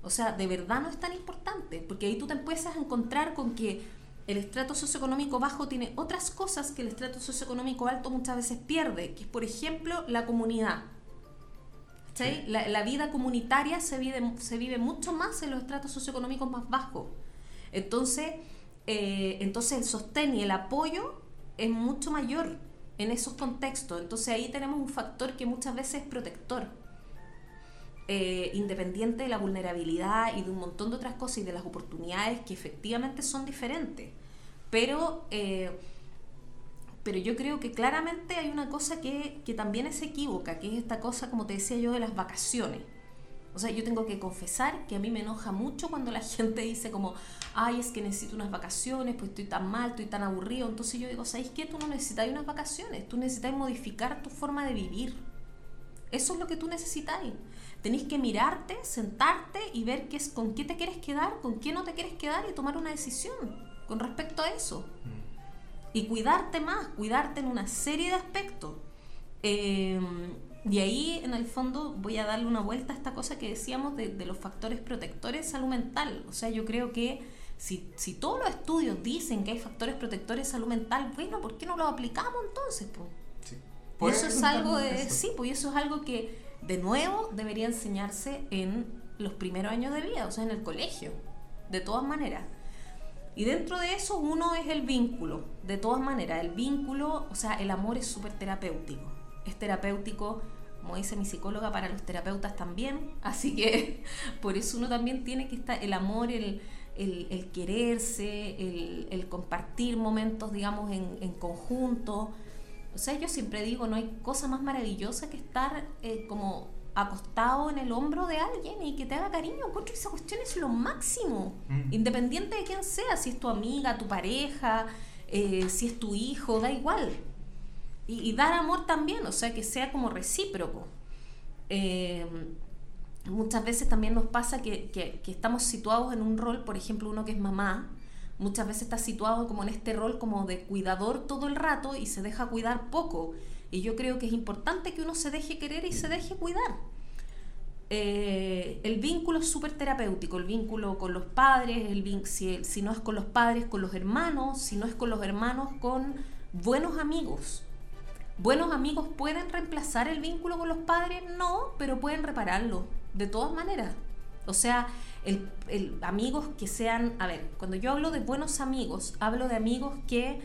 O sea, de verdad no es tan importante, porque ahí tú te empiezas a encontrar con que el estrato socioeconómico bajo tiene otras cosas que el estrato socioeconómico alto muchas veces pierde, que es, por ejemplo, la comunidad. La, vida comunitaria se vive, se vive mucho más en los estratos socioeconómicos más bajos. Entonces, eh, entonces el sostén y el apoyo es mucho mayor en esos contextos. Entonces ahí tenemos un factor que muchas veces es protector. Eh, independiente de la vulnerabilidad y de un montón de otras cosas y de las oportunidades que efectivamente son diferentes. Pero eh, pero yo creo que claramente hay una cosa que, que también es equívoca, que es esta cosa, como te decía yo, de las vacaciones. O sea, yo tengo que confesar que a mí me enoja mucho cuando la [LAUGHS] gente dice como, ay, es que necesito unas vacaciones, pues estoy tan mal, estoy tan aburrido. Entonces yo digo, ¿sabes qué? Tú no necesitas unas vacaciones, tú necesitas modificar tu forma de vivir. Eso es lo que tú necesitas. Tenés que mirarte, sentarte y ver qué es, con qué te quieres quedar, con qué no te quieres quedar y tomar una decisión con respecto a eso. Mm y cuidarte más, cuidarte en una serie de aspectos. Eh, y ahí, en el fondo, voy a darle una vuelta a esta cosa que decíamos de, los factores protectores de salud mental. O sea, yo creo que si, si, todos los estudios dicen que hay factores protectores de salud mental, bueno, ¿por qué no los aplicamos entonces? Pues? eso es algo de, sí, pues eso es algo que, de nuevo, debería enseñarse en los primeros años de vida, o sea, en el colegio, de todas maneras. Y dentro de eso uno es el vínculo. De todas maneras, el vínculo, o sea, el amor es súper terapéutico. Es terapéutico, como dice mi psicóloga, para los terapeutas también. [LAUGHS] Así que por eso uno también tiene que estar, el amor, el, el, quererse, el, compartir momentos, digamos, en, en, conjunto. O sea, yo siempre digo, no hay cosa más maravillosa que estar eh, como acostado en el hombro de alguien y que te haga cariño. Encuentro esa cuestión es lo máximo, mm. independiente de quién sea, si es tu amiga, tu pareja, eh, si es tu hijo, da igual. Y, dar amor también, o sea, que sea como recíproco. Eh, muchas veces también nos pasa que, que, que, estamos situados en un rol, por ejemplo, uno que es mamá, muchas veces está situado como en este rol como de cuidador todo el rato y se deja cuidar poco. Y yo creo que es importante que uno se deje querer y se deje cuidar. Eh, el vínculo es súper terapéutico, el vínculo con los padres, el si, si, no es con los padres, con los hermanos, si no es con los hermanos, con buenos amigos. ¿Buenos amigos pueden reemplazar el vínculo con los padres? No, pero pueden repararlo, de todas maneras. O sea, el, amigos que sean, a ver, cuando yo hablo de buenos amigos, hablo de amigos que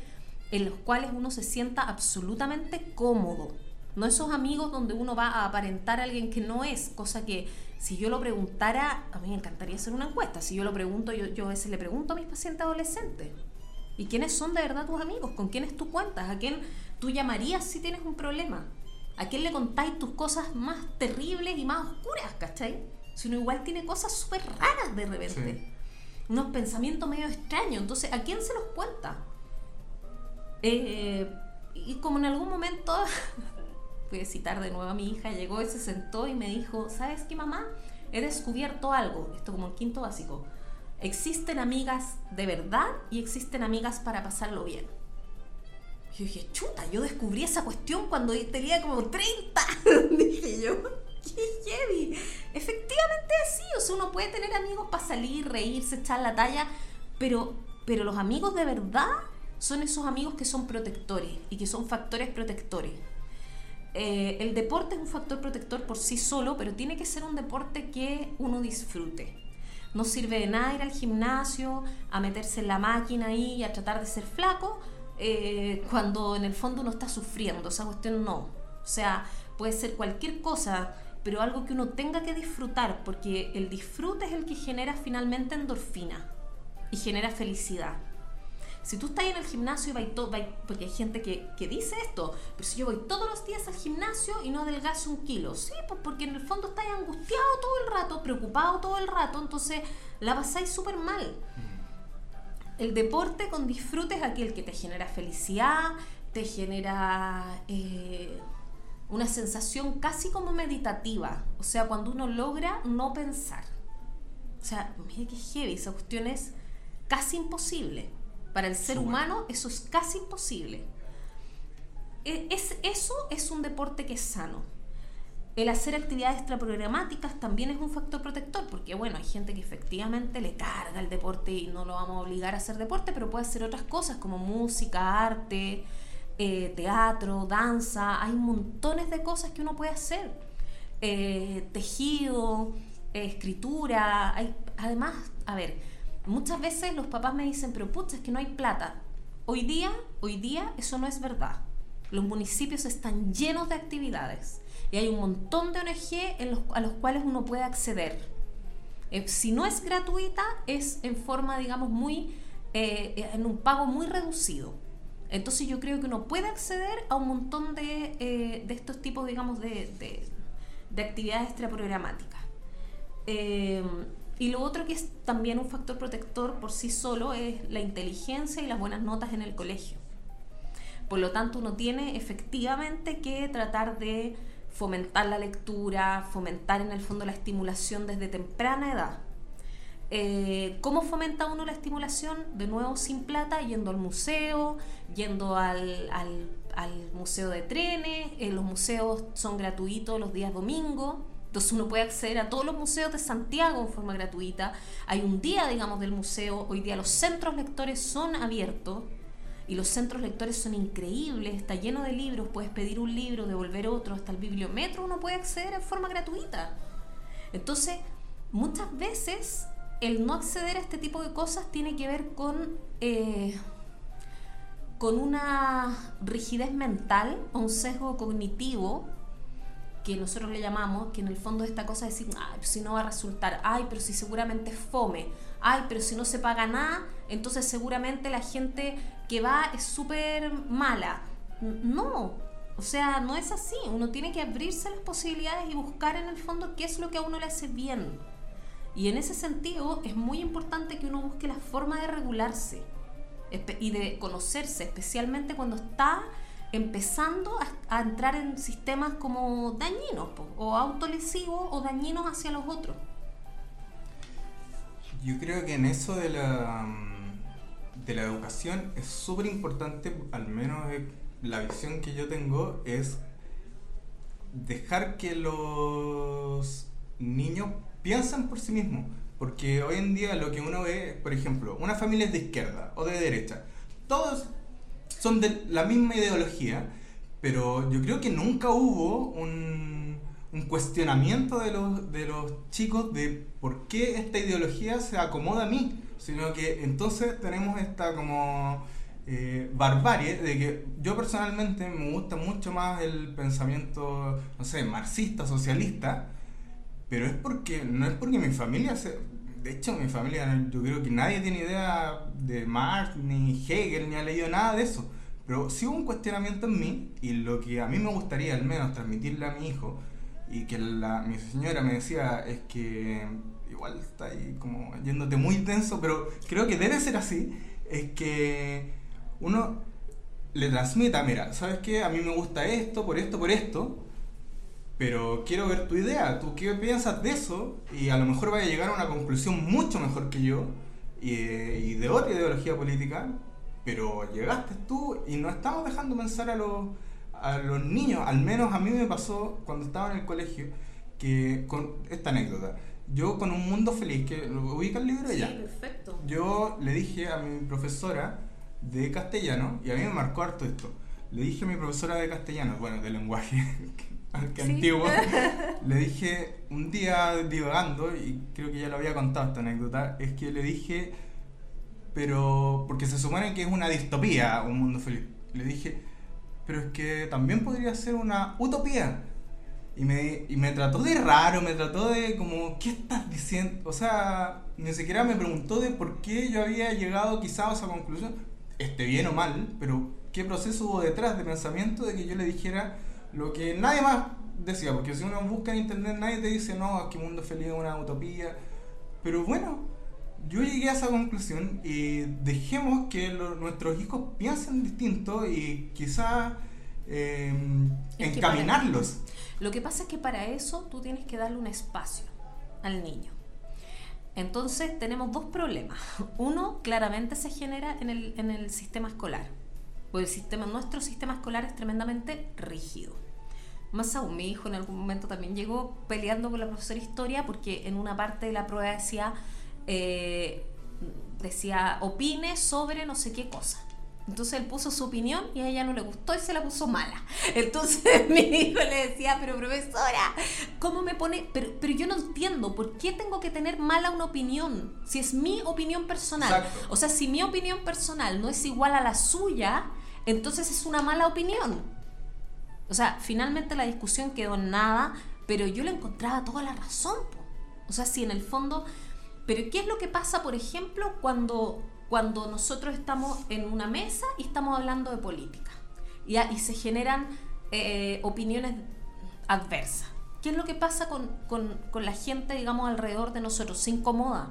en los cuales uno se sienta absolutamente cómodo. No esos amigos donde uno va a aparentar a alguien que no es, cosa que si yo lo preguntara, a mí me encantaría hacer una encuesta. Si yo lo pregunto, yo, yo a veces le pregunto a mis pacientes adolescentes. ¿Y quiénes son de verdad tus amigos? ¿Con quiénes tú cuentas? ¿A quién tú llamarías si tienes un problema? ¿A quién le contáis tus cosas más terribles y más oscuras, cachai? Si uno igual tiene cosas súper raras de repente. Unos pensamientos medio extraños. Entonces, ¿a quién se los cuenta? Eh, y como en algún momento, [LAUGHS] voy a citar de nuevo a mi hija, llegó y se sentó y me dijo, ¿sabes qué mamá? He descubierto algo, esto como el quinto básico. Existen amigas de verdad y existen amigas para pasarlo bien. Y yo dije, chuta, yo descubrí esa cuestión cuando tenía como 30. [LAUGHS] dije yo, qué heavy. Efectivamente así, o sea, uno puede tener amigos para salir, reírse, echar la talla, pero, pero los amigos de verdad son esos amigos que son protectores y que son factores protectores. Eh, el deporte es un factor protector por sí solo, pero tiene que ser un deporte que uno disfrute. No sirve de nada ir al gimnasio, a meterse en la máquina y a tratar de ser flaco, eh, cuando en el fondo uno está sufriendo. Esa cuestión no. O sea, puede ser cualquier cosa, pero algo que uno tenga que disfrutar, porque el disfrute es el que genera finalmente endorfina y genera felicidad. Si tú estás en el gimnasio y vais todo, porque hay gente que, dice esto, pero si yo voy todos los días al gimnasio y no adelgazo un kilo, sí, pues porque en el fondo estáis angustiado todo el rato, preocupado todo el rato, entonces la pasáis súper mal. El deporte con disfrute es aquel que te genera felicidad, te genera eh, una sensación casi como meditativa, o sea, cuando uno logra no pensar. O sea, mire qué heavy, esa cuestión es casi imposible. Para el ser humano eso es casi imposible. E, es, eso es un deporte que es sano. el hacer actividades extraprogramáticas también es un factor protector, porque bueno, hay gente que efectivamente le carga el deporte y no lo vamos a obligar a hacer deporte, pero puede hacer otras cosas como música, arte, eh, teatro, danza, hay montones de cosas que uno puede hacer. Eh, tejido, escritura, hay, además, a ver, muchas veces los papás me dicen, pero pucha, es que no hay plata. Hoy día, hoy día eso no es verdad. Los municipios están llenos de actividades y hay un montón de ONG a los cuales uno puede acceder. Eh, si no es gratuita, es en forma, digamos, muy, eh, en un pago muy reducido. Entonces yo creo que uno puede acceder a un montón de, eh, de estos tipos, digamos, de, de, de actividades extraprogramáticas. Y lo otro que es también un factor protector por sí solo es la inteligencia y las buenas notas en el colegio. Por lo tanto, uno tiene efectivamente que tratar de fomentar la lectura, fomentar en el fondo la estimulación desde temprana edad. Eh, ¿Cómo fomenta uno la estimulación? De nuevo, sin plata, yendo al museo, yendo al, museo de trenes, eh, los museos son gratuitos los días domingos, entonces uno puede acceder a todos los museos de Santiago en forma gratuita. Hay un día, digamos, del museo, hoy día los centros lectores son abiertos, y los centros lectores son increíbles, está lleno de libros, puedes pedir un libro, devolver otro, hasta el bibliometro uno puede acceder en forma gratuita. Entonces, muchas veces el no acceder a este tipo de cosas tiene que ver con, eh, con una rigidez mental un sesgo cognitivo que nosotros le llamamos, que en el fondo es esta cosa de decir, ay, pero si no va a resultar, ay, pero si seguramente fome, ay, pero si no se paga nada, entonces seguramente la gente que va es súper mala. No, o sea, no es así. Uno tiene que abrirse las posibilidades y buscar en el fondo qué es lo que a uno le hace bien. Y en ese sentido es muy importante que uno busque la forma de regularse y de conocerse, especialmente cuando está empezando a, entrar en sistemas como dañinos o autolesivos o dañinos hacia los otros. Yo creo que en eso de la de la educación es súper importante, al menos la visión que yo tengo, es dejar que los niños piensen por sí mismos. Porque hoy en día lo que uno ve, por ejemplo, una familia es de izquierda o de derecha. Todos son de la misma ideología, pero yo creo que nunca hubo un, cuestionamiento de los, de los chicos de por qué esta ideología se acomoda a mí sino que entonces tenemos esta como eh, barbarie de que yo personalmente me gusta mucho más el pensamiento, no sé, marxista, socialista, pero es porque, no es porque mi familia se... De hecho, mi familia, yo creo que nadie tiene idea de Marx, ni Hegel, ni ha leído nada de eso. Pero sí hubo un cuestionamiento en mí, y lo que a mí me gustaría al menos transmitirle a mi hijo, y que la, mi señora me decía, es que igual está ahí como yéndote muy intenso, pero creo que debe ser así, es que uno le transmita, mira, ¿sabes qué? A mí me gusta esto, por esto, por esto, pero quiero ver tu idea, tú qué piensas de eso, y a lo mejor vaya a llegar a una conclusión mucho mejor que yo, y, de otra ideología política, pero llegaste tú y no estamos dejando pensar a los, a los niños, al menos a mí me pasó cuando estaba en el colegio, que con esta anécdota yo con un mundo feliz, que ubica el libro ya. Sí, perfecto. Yo le dije a mi profesora de castellano, y a mí me marcó harto esto, le dije a mi profesora de castellano, bueno, de lenguaje, [LAUGHS] que antiguo, [LAUGHS] le dije un día divagando, y creo que ya lo había contado esta anécdota, es que le dije, pero, porque se supone que es una distopía, un mundo feliz, le dije, pero es que también podría ser una utopía. Y me, y me trató de raro, me trató de como, ¿qué estás diciendo? O sea, ni siquiera me preguntó de por qué yo había llegado quizá a esa conclusión, esté bien o mal, pero qué proceso hubo detrás de pensamiento de que yo le dijera lo que nadie más decía, porque si uno busca en internet nadie te dice, no, que mundo feliz es una utopía, pero bueno, yo llegué a esa conclusión y dejemos que nuestros hijos piensen distinto y quizá eh, encaminarlos. Lo que pasa es que para eso tú tienes que darle un espacio al niño. Entonces tenemos dos problemas. Uno claramente se genera en el, en el sistema escolar, porque el sistema, nuestro sistema escolar es tremendamente rígido. Más aún, mi hijo en algún momento también llegó peleando con la profesora de historia porque en una parte de la prueba decía, eh, decía, opine sobre no sé qué cosa. Entonces él puso su opinión y a ella no le gustó y se la puso mala. [LAUGHS] Entonces [LAUGHS] mi hijo le decía, pero profesora, ¿cómo me pone? Pero, pero yo no entiendo, ¿por qué tengo que tener mala una opinión? Si es mi opinión personal. O sea, si mi opinión personal no es igual a la suya, entonces es una mala opinión. O sea, finalmente la discusión quedó en nada, pero yo le encontraba toda la razón. O sea, si en el fondo... Pero ¿qué es lo que pasa, por ejemplo, cuando cuando nosotros estamos en una mesa y estamos hablando de política y, y se generan eh, opiniones adversas. ¿Qué es lo que pasa con, con, con, la gente, digamos, alrededor de nosotros? Se incomoda.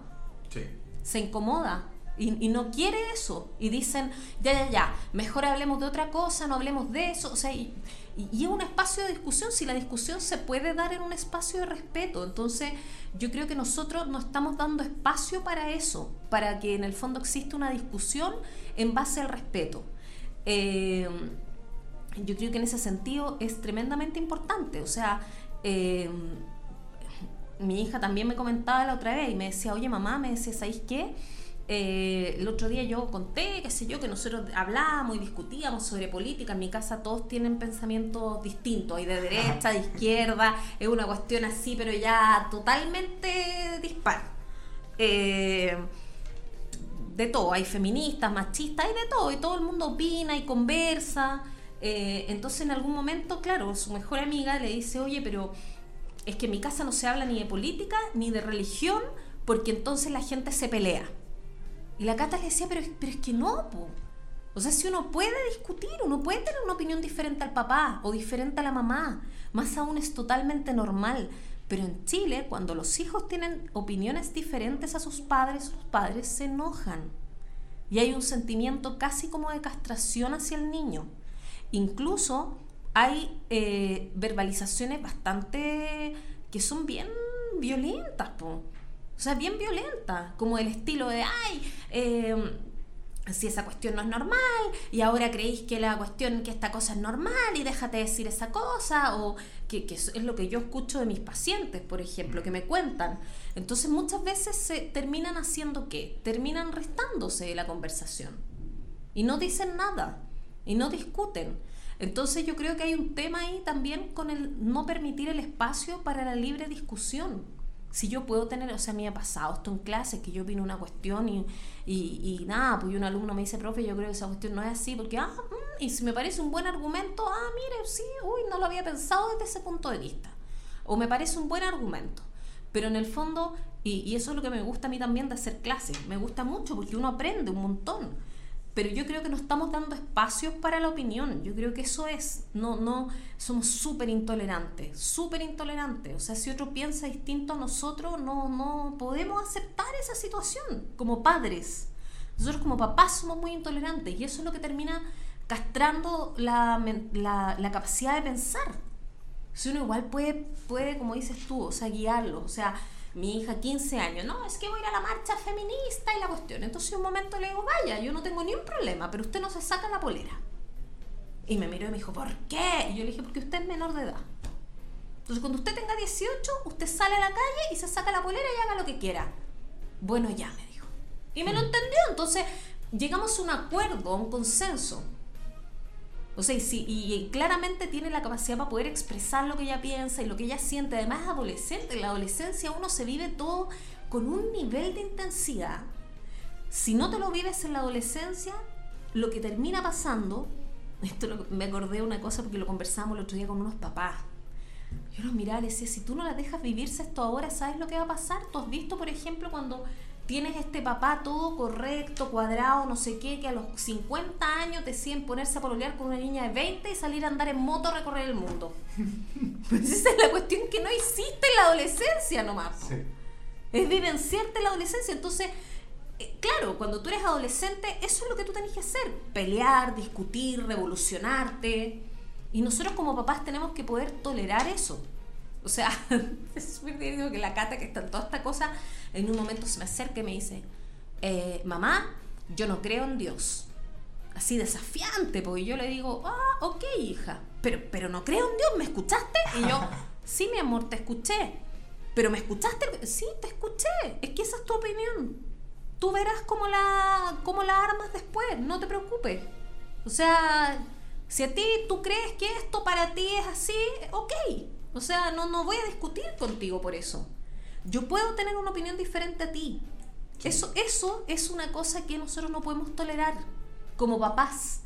Sí. Se incomoda. Y, no quiere eso. Y dicen, ya, ya, ya, mejor hablemos de otra cosa, no hablemos de eso. O sea, y, y, es un espacio de discusión, si la discusión se puede dar en un espacio de respeto. Entonces, yo creo que nosotros no estamos dando espacio para eso, para que en el fondo exista una discusión en base al respeto. Eh, yo creo que en ese sentido es tremendamente importante. O sea, eh, mi hija también me comentaba la otra vez y me decía, oye mamá, me decía, ¿sabéis qué? Eh, el otro día yo conté, qué sé yo, que nosotros hablábamos y discutíamos sobre política. En mi casa todos tienen pensamientos distintos, hay de derecha, de izquierda, es una cuestión así, pero ya totalmente dispar. Eh, de todo, hay feministas, machistas, hay de todo, y todo el mundo opina y conversa. Eh, entonces en algún momento, claro, su mejor amiga le dice, oye, pero es que en mi casa no se habla ni de política ni de religión, porque entonces la gente se pelea. Y la Cata le decía, pero, pero es que no, po. O sea, si uno puede discutir, uno puede tener una opinión diferente al papá o diferente a la mamá, más aún es totalmente normal. Pero en Chile, cuando los hijos tienen opiniones diferentes a sus padres, sus padres se enojan. Y hay un sentimiento casi como de castración hacia el niño. Incluso hay eh, verbalizaciones bastante que son bien violentas, po. O sea, bien violenta, como el estilo de, ay, eh, si esa cuestión no es normal y ahora creéis que la cuestión, que esta cosa es normal y déjate decir esa cosa, o que, que es lo que yo escucho de mis pacientes, por ejemplo, que me cuentan. Entonces muchas veces se terminan haciendo qué? Terminan restándose de la conversación y no dicen nada y no discuten. Entonces yo creo que hay un tema ahí también con el no permitir el espacio para la libre discusión si yo puedo tener, o sea, a mí ha pasado esto en clase, que yo opino una cuestión y, y, y, nada, pues un alumno me dice, profe, yo creo que esa cuestión no es así, porque, ah, mm, y si me parece un buen argumento, ah, mire, sí, uy, no lo había pensado desde ese punto de vista. O me parece un buen argumento. Pero en el fondo, y, y eso es lo que me gusta a mí también de hacer clases, me gusta mucho porque uno aprende un montón pero yo creo que no estamos dando espacios para la opinión. Yo creo que eso es, no, no, somos súper intolerantes, súper intolerantes. O sea, si otro piensa distinto a nosotros, no, no podemos aceptar esa situación como padres. Nosotros como papás somos muy intolerantes y eso es lo que termina castrando la, la, la capacidad de pensar. Si uno igual puede, puede, como dices tú, o sea, guiarlo, o sea, mi hija 15 años, no, es que voy a ir a la marcha feminista y la cuestión. Entonces un momento le digo, vaya, yo no tengo ni un problema, pero usted no se saca la polera. Y me miró y me dijo, ¿por qué? Y yo le dije, porque usted es menor de edad. Entonces cuando usted tenga 18, usted sale a la calle y se saca la polera y haga lo que quiera. Bueno, ya, me dijo. Y me lo entendió. Entonces llegamos a un acuerdo, a un consenso. O sea, y, claramente tiene la capacidad para poder expresar lo que ella piensa y lo que ella siente. Además es adolescente. En la adolescencia uno se vive todo con un nivel de intensidad. Si no te lo vives en la adolescencia, lo que termina pasando, [LAUGHS] esto me acordé de una cosa porque lo conversamos el otro día con unos papás. Yo los miraba y decía, si tú no la dejas vivirse esto ahora, ¿sabes lo que va a pasar? Tú has visto, por ejemplo, cuando tienes este papá todo correcto, cuadrado, no sé qué, que a los 50 años deciden ponerse a pololear con una niña de 20 y salir a andar en moto a recorrer el mundo. [LAUGHS] pues esa es la cuestión que no existe en la adolescencia nomás. Sí. Es vivenciarte la adolescencia. Entonces, eh, claro, cuando tú eres adolescente, eso es lo que tú tenés que hacer. Pelear, discutir, revolucionarte. Y nosotros como papás tenemos que poder tolerar eso. O sea, [LAUGHS] es súper que la cata que está en toda esta cosa, en un momento se me acerca y me dice, eh, mamá, yo no creo en Dios. así desafiante, porque yo le digo, ah, ok, hija, pero, pero no creo en Dios, ¿me escuchaste? Y yo, [LAUGHS] sí, mi amor, te escuché. ¿Pero me escuchaste? Sí, te escuché. Es que esa es tu opinión. Tú verás cómo la, cómo la armas después, no te preocupes. O sea, si a ti tú crees que esto para ti es así, ok. O sea, no, no voy a discutir contigo por eso. Yo puedo tener una opinión diferente a ti. Eso, eso es una cosa que nosotros no podemos tolerar como papás.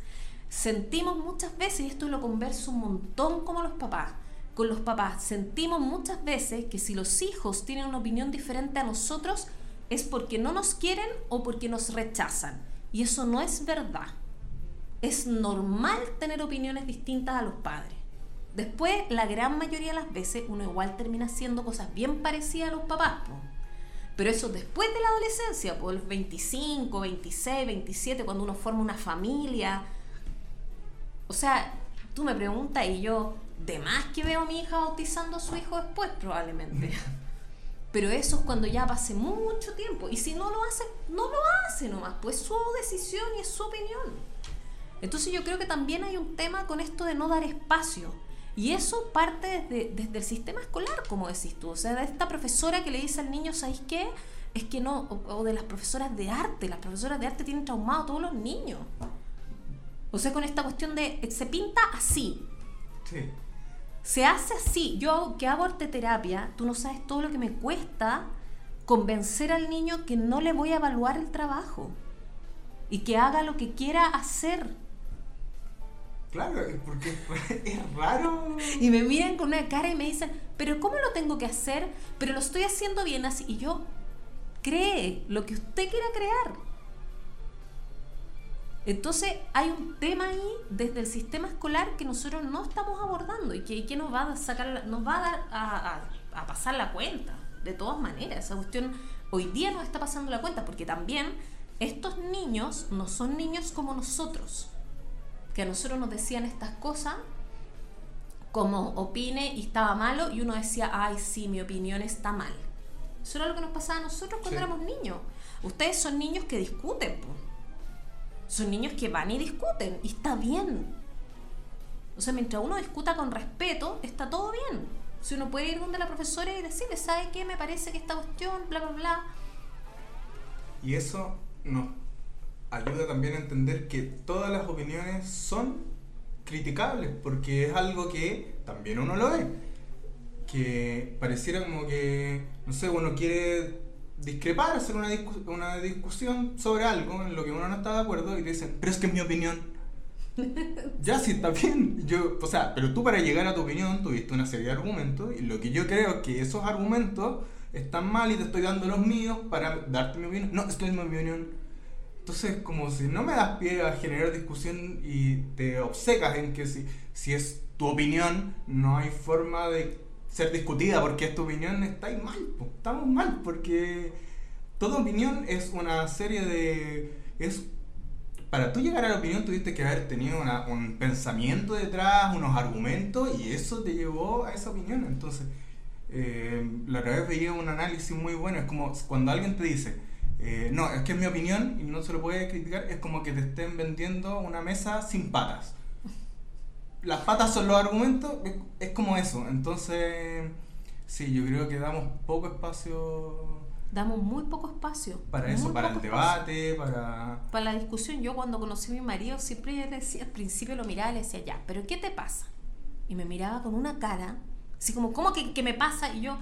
Sentimos muchas veces, y esto lo converso un montón como los papás, con los papás, sentimos muchas veces que si los hijos tienen una opinión diferente a nosotros es porque no nos quieren o porque nos rechazan. Y eso no es verdad. Es normal tener opiniones distintas a los padres. Después, la gran mayoría de las veces, uno igual termina haciendo cosas bien parecidas a los papás. Pero eso después de la adolescencia, por los 25, 26, 27, cuando uno forma una familia. O sea, tú me preguntas y yo, de más que veo a mi hija bautizando a su hijo después, probablemente. [LAUGHS] Pero eso es cuando ya pase mucho tiempo. Y si no lo hace, no lo hace nomás. Pues su decisión y es su opinión. Entonces yo creo que también hay un tema con esto de no dar espacio. Y eso parte desde, el sistema escolar, como decís tú. O sea, de esta profesora que le dice al niño, ¿sabéis qué? Es que no, o, de las profesoras de arte. Las profesoras de arte tienen traumado a todos los niños. O sea, con esta cuestión de, se pinta así. Sí. Se hace así. Yo que hago arte terapia, tú no sabes todo lo que me cuesta convencer al niño que no le voy a evaluar el trabajo y que haga lo que quiera hacer Claro, porque [LAUGHS] es raro. Y me miran con una cara y me dicen, pero ¿cómo lo tengo que hacer? Pero lo estoy haciendo bien así. Y yo, cree lo que usted quiera crear. Entonces hay un tema ahí desde el sistema escolar que nosotros no estamos abordando y que, que nos va a sacar, nos va a dar a pasar la cuenta. De todas maneras, esa cuestión hoy día nos está pasando la cuenta porque también estos niños no son niños como nosotros que a nosotros nos decían estas cosas como opine y estaba malo y uno decía, ay, sí, mi opinión está mal. Eso era lo que nos pasaba a nosotros cuando éramos niños. Ustedes son niños que discuten, son niños que van y discuten y está bien. O sea, mientras uno discuta con respeto, está todo bien. Si uno puede ir donde la profesora y decirle, ¿sabe qué? Me parece que esta cuestión, bla, bla, bla. Y eso no ayuda también a entender que todas las opiniones son criticables, porque es algo que también uno lo ve. Que pareciera como que, no sé, uno quiere discrepar, hacer una, una discusión sobre algo en lo que uno no está de acuerdo y dicen, pero es que es mi opinión. [LAUGHS] ya sí, está bien. Yo, o sea, pero tú para llegar a tu opinión tuviste una serie de argumentos y lo que yo creo es que esos argumentos están mal y te estoy dando los míos para darte mi opinión. No, es que es mi opinión entonces, como si no me das pie a generar discusión y te obcecas en que si, si es tu opinión, no hay forma de ser discutida porque es tu opinión, estáis mal, estamos mal, porque toda opinión es una serie de... Es, para tú llegar a la opinión tuviste que haber tenido un pensamiento detrás, unos argumentos, y eso te llevó a esa opinión. Entonces, eh, la otra vez veía un análisis muy bueno, es como cuando alguien te dice, eh, no, es que es mi opinión y no se lo puede criticar, es como que te estén vendiendo una mesa sin patas. Las patas son los argumentos, es, como eso. Entonces, sí, yo creo que damos poco espacio damos muy poco espacio. Para eso, para el debate, para... Para la discusión. Yo cuando conocí a mi marido siempre decía, al principio lo miraba y le decía, ya, pero ¿qué te pasa? Y me miraba con una cara, así como, ¿cómo que, que me pasa? Y yo,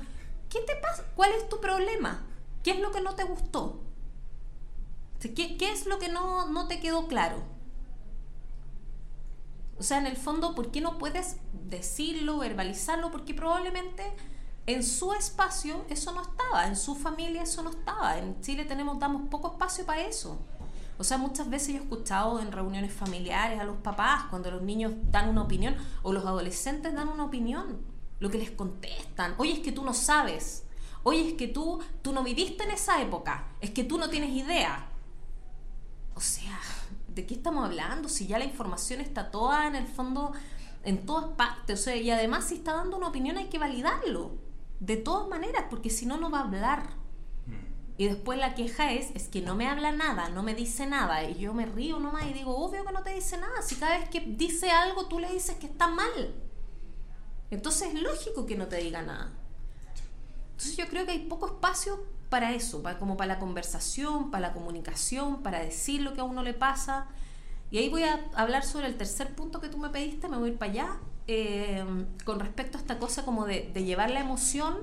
¿qué te pasa? ¿Cuál es tu problema? ¿Qué es lo que no te gustó? ¿Qué, es lo que no, no te quedó claro? O sea, en el fondo, ¿por qué no puedes decirlo, verbalizarlo? Porque probablemente en su espacio eso no estaba, en su familia eso no estaba. En Chile tenemos, damos poco espacio para eso. O sea, muchas veces yo he escuchado en reuniones familiares a los papás cuando los niños dan una opinión o los adolescentes dan una opinión, lo que les contestan, oye, es que tú no sabes, oye, es que tú, tú no viviste en esa época, es que tú no tienes idea. O sea, ¿de qué estamos hablando? Si ya la información está toda en el fondo, en todas partes. O sea, y además si está dando una opinión hay que validarlo. De todas maneras, porque si no, no va a hablar. Mm. Y después la queja es, es que no me habla nada, no me dice nada. Y yo me río nomás y digo, obvio que no te dice nada. Si cada vez que dice algo tú le dices que está mal. Entonces es lógico que no te diga nada. Entonces yo creo que hay poco espacio para eso, para, como para la conversación, para la comunicación, para decir lo que a uno le pasa. Y ahí voy a hablar sobre el tercer punto que tú me pediste, me voy a ir para allá, eh, con respecto a esta cosa como de, llevar la emoción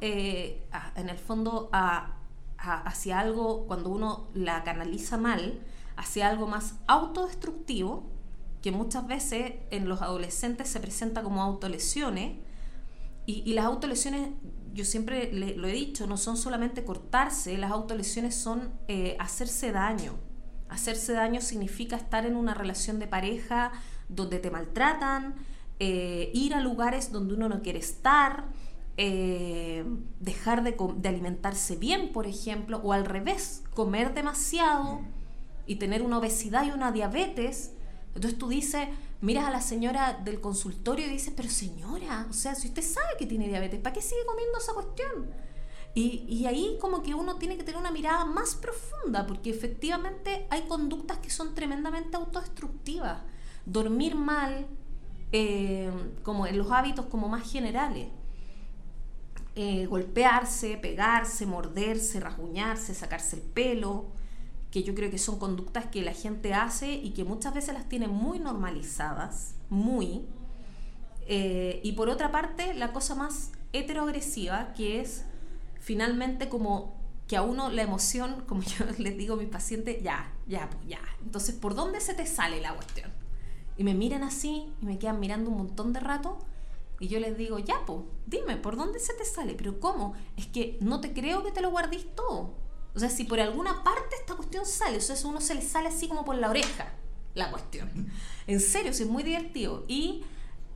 eh, a, en el fondo, a, hacia algo, cuando uno la canaliza mal, hacia algo más autodestructivo, que muchas veces en los adolescentes se presenta como autolesiones, y, y las autolesiones yo siempre lo he dicho, no son solamente cortarse, las autolesiones son eh, hacerse daño. Hacerse daño significa estar en una relación de pareja donde te maltratan, eh, ir a lugares donde uno no quiere estar, eh, dejar de, de, alimentarse bien, por ejemplo, o al revés, comer demasiado y tener una obesidad y una diabetes. Entonces tú dices, miras a la señora del consultorio y dices, pero señora, o sea, si usted sabe que tiene diabetes, ¿para qué sigue comiendo esa cuestión? Y, y, ahí como que uno tiene que tener una mirada más profunda, porque efectivamente hay conductas que son tremendamente autodestructivas. Dormir mal, eh, como en los hábitos como más generales. Eh, golpearse, pegarse, morderse, rasguñarse, sacarse el pelo, que yo creo que son conductas que la gente hace y que muchas veces las tiene muy normalizadas, muy. Eh, y por otra parte, la cosa más heteroagresiva, que es finalmente como que a uno la emoción, [LAUGHS] como yo les digo a mis pacientes, ya, ya, pues ya. Entonces, ¿por dónde se te sale la cuestión? Y me miran así y me quedan mirando un montón de rato. Y yo les digo, ya, pues, dime, ¿por dónde se te sale? Pero ¿cómo? Es que no te creo que te lo guardís todo. O sea, si por alguna parte esta cuestión sale, o sea, a uno se le sale así como por la oreja la cuestión. En serio, es muy divertido. Y,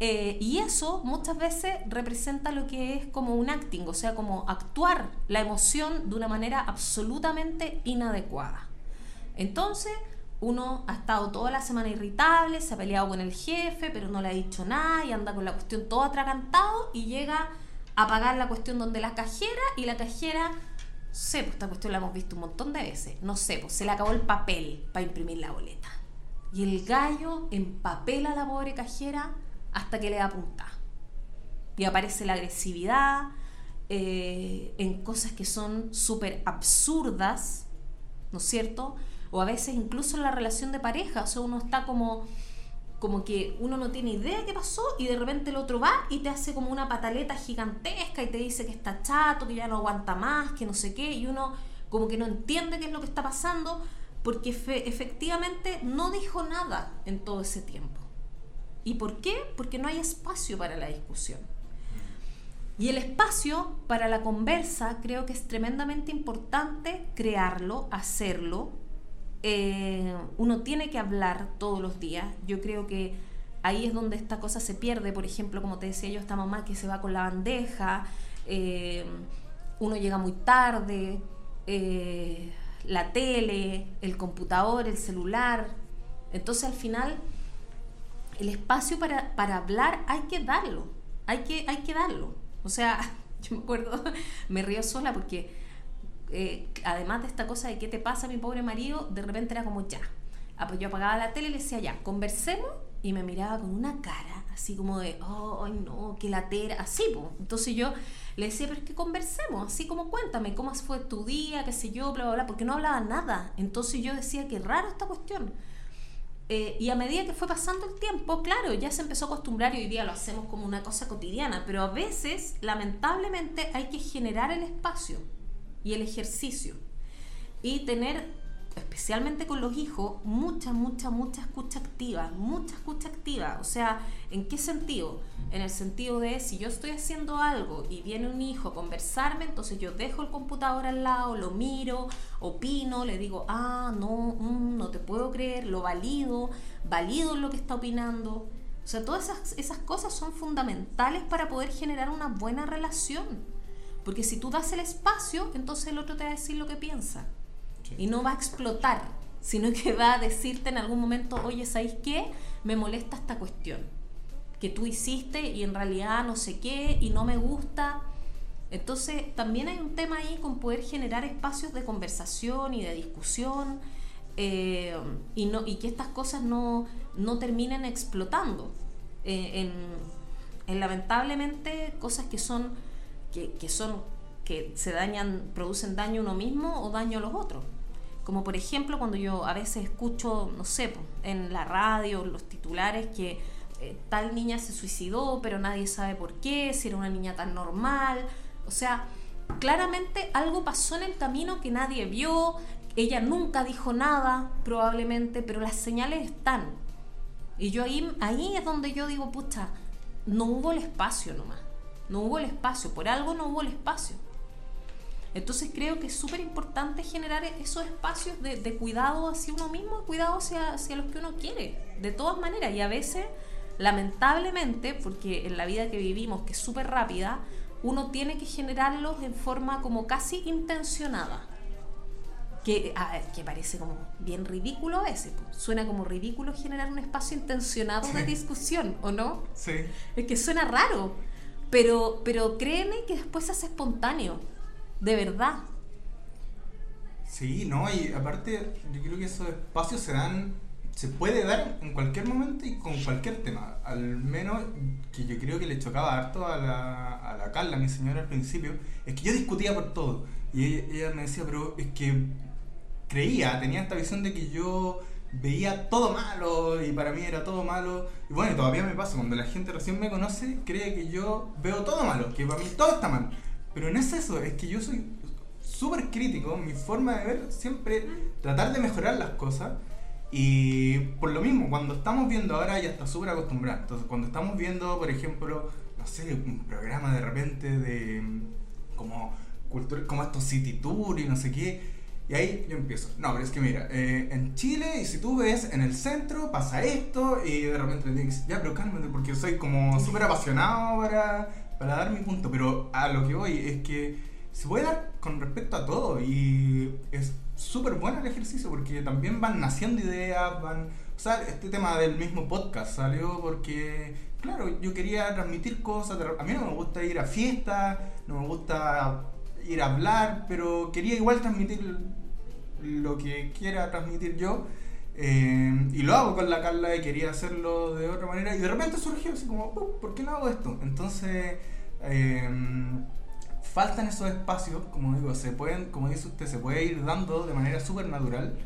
eh, y eso muchas veces representa lo que es como un acting, o sea, como actuar la emoción de una manera absolutamente inadecuada. Entonces, uno ha estado toda la semana irritable, se ha peleado con el jefe, pero no le ha dicho nada y anda con la cuestión todo atragantado y llega a pagar la cuestión donde la cajera y la cajera sé, pues esta cuestión la hemos visto un montón de veces. No sé, pues se le acabó el papel para imprimir la boleta. Y el gallo empapela a la pobre cajera hasta que le da punta. Y aparece la agresividad eh, en cosas que son súper absurdas, ¿no es cierto? O a veces incluso en la relación de pareja, o sea, uno está como como que uno no tiene idea qué pasó y de repente el otro va y te hace como una pataleta gigantesca y te dice que está chato, que ya no aguanta más, que no sé qué, y uno como que no entiende qué es lo que está pasando porque efectivamente no dijo nada en todo ese tiempo. ¿Y por qué? Porque no hay espacio para la discusión. Y el espacio para la conversa creo que es tremendamente importante crearlo, hacerlo, eh, uno tiene que hablar todos los días. Yo creo que ahí es donde esta cosa se pierde. Por ejemplo, como te decía yo, esta mamá que se va con la bandeja, eh, uno llega muy tarde, eh, la tele, el computador, el celular. Entonces al final el espacio para, para hablar hay que darlo, hay que, hay que darlo. O sea, [LAUGHS] yo me acuerdo, [LAUGHS] me río sola porque eh, además de esta cosa de qué te pasa mi pobre marido, de repente era como ya. Ah, pues yo apagaba la tele y le decía ya, conversemos y me miraba con una cara así como de, oh, no, qué latera, así. Entonces yo le decía, pero es que conversemos, así como cuéntame cómo fue tu día, qué sé yo, bla, bla, bla, porque no hablaba nada. Entonces yo decía, qué raro esta cuestión. Eh, y a medida que fue pasando el tiempo, claro, ya se empezó a acostumbrar y hoy día lo hacemos como una cosa cotidiana, pero a veces, lamentablemente, hay que generar el espacio y el ejercicio. Y tener, especialmente con los hijos, mucha, mucha, mucha escucha activa, mucha escucha activa. O sea, ¿en qué sentido? En el sentido de si yo estoy haciendo algo y viene un hijo a conversarme, entonces yo dejo el computador al lado, lo miro, opino, le digo, ah, no, mm, no te puedo creer, lo valido, valido lo que está opinando. O sea, todas esas, esas cosas son fundamentales para poder generar una buena relación. Porque si tú das el espacio, entonces el otro te va a decir lo que piensa. Y no va a explotar, sino que va a decirte en algún momento, oye, ¿sabéis qué? Me molesta esta cuestión que tú hiciste y en realidad no sé qué y no me gusta. Entonces, también hay un tema ahí con poder generar espacios de conversación y de discusión eh, y, no, y que estas cosas no, no terminen explotando eh, en, lamentablemente cosas que son que, son que se dañan, producen daño uno mismo o daño a los otros. Como por ejemplo cuando yo a veces escucho, no sé, en la radio, los titulares que eh, tal niña se suicidó, pero nadie sabe por qué, si era una niña tan normal. O sea, claramente algo pasó en el camino que nadie vio, ella nunca dijo nada, probablemente, pero las señales están. Y yo ahí, ahí es donde yo digo, pucha, no hubo el espacio nomás. No hubo el espacio, por algo no hubo el espacio. Entonces creo que es súper importante generar esos espacios de, cuidado hacia uno mismo, cuidado hacia, hacia los que uno quiere, de todas maneras. Y a veces, lamentablemente, porque en la vida que vivimos, que es súper rápida, uno tiene que generarlos en forma como casi intencionada. Que, ah, que parece como bien ridículo ese. Suena como ridículo generar un espacio intencionado de discusión, ¿o no? Sí. Es que suena raro, pero, pero créeme que después se hace espontáneo de verdad. Sí, no, y aparte yo creo que esos espacios se dan, se puede dar en cualquier momento y con cualquier tema. Al menos que yo creo que le chocaba harto a la, a la Carla, mi señora, al principio, es que yo discutía por todo. Y ella, me decía, pero es que creía, tenía esta visión de que yo veía todo malo y para mí era todo malo. Y bueno, todavía me pasa, cuando la gente recién me conoce, cree que yo veo todo malo, que para mí todo está mal. Pero no es eso, es que yo soy súper crítico, mi forma de ver siempre tratar de mejorar las cosas. Y por lo mismo, cuando estamos viendo ahora ya está súper acostumbrado. Entonces, cuando estamos viendo, por ejemplo, no sé, un programa de repente de como cultura, como estos city tour y no sé qué, y ahí yo empiezo. No, pero es que mira, eh, en Chile, y si tú ves en el centro, pasa esto, y de repente te dices, ya, pero cálmate, porque soy como súper apasionado para, para dar mi punto, pero a lo que voy es que se puede dar con respecto a todo y es súper bueno el ejercicio porque también van naciendo ideas, van... O sea, este tema del mismo podcast salió porque, claro, yo quería transmitir cosas, a mí no me gusta ir a fiestas, no me gusta ir a hablar, pero quería igual transmitir lo que quiera transmitir yo. Eh, y lo hago con la Carla y quería hacerlo de otra manera. Y de repente surgió así como, uh, ¿por qué no hago esto? Entonces, eh, faltan esos espacios, como digo, se pueden, como dice usted, se puede ir dando de manera súper natural.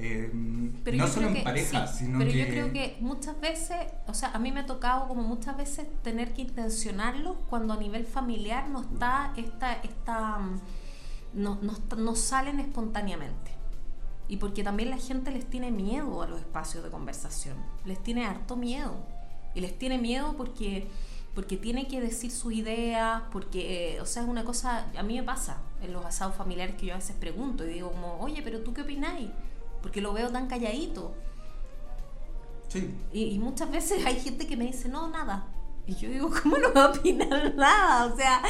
Eh, no solo en pareja, sino pero que... yo creo que muchas veces, o sea, a mí me ha tocado como muchas veces tener que intencionarlo cuando a nivel familiar no está esta, esta no, no, no salen espontáneamente y porque también la gente les tiene miedo a los espacios de conversación, les tiene harto miedo. Y les tiene miedo porque, porque tiene que decir sus ideas, porque, eh, o sea, es una cosa, a mí me pasa en los asados familiares que yo a veces pregunto y digo como, oye, pero tú qué opináis? Porque lo veo tan calladito. Sí. Y, muchas veces hay gente que me dice, no, nada. Y yo digo, ¿cómo no va a opinar [LAUGHS] nada? O sea,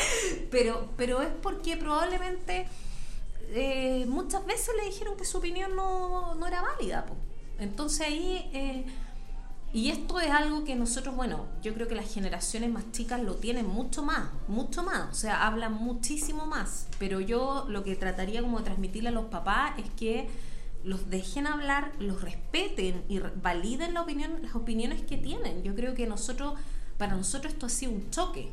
pero, pero es porque probablemente eh, muchas veces le dijeron que su opinión no, no era válida. Entonces ahí, eh, y esto es algo que nosotros, bueno, yo creo que las generaciones más chicas lo tienen mucho más, mucho más, o sea, hablan muchísimo más, pero yo lo que trataría como de transmitirle a los papás es que los dejen hablar, los respeten y validen la opinión, las opiniones que tienen. Yo creo que nosotros, para nosotros esto ha sido un choque,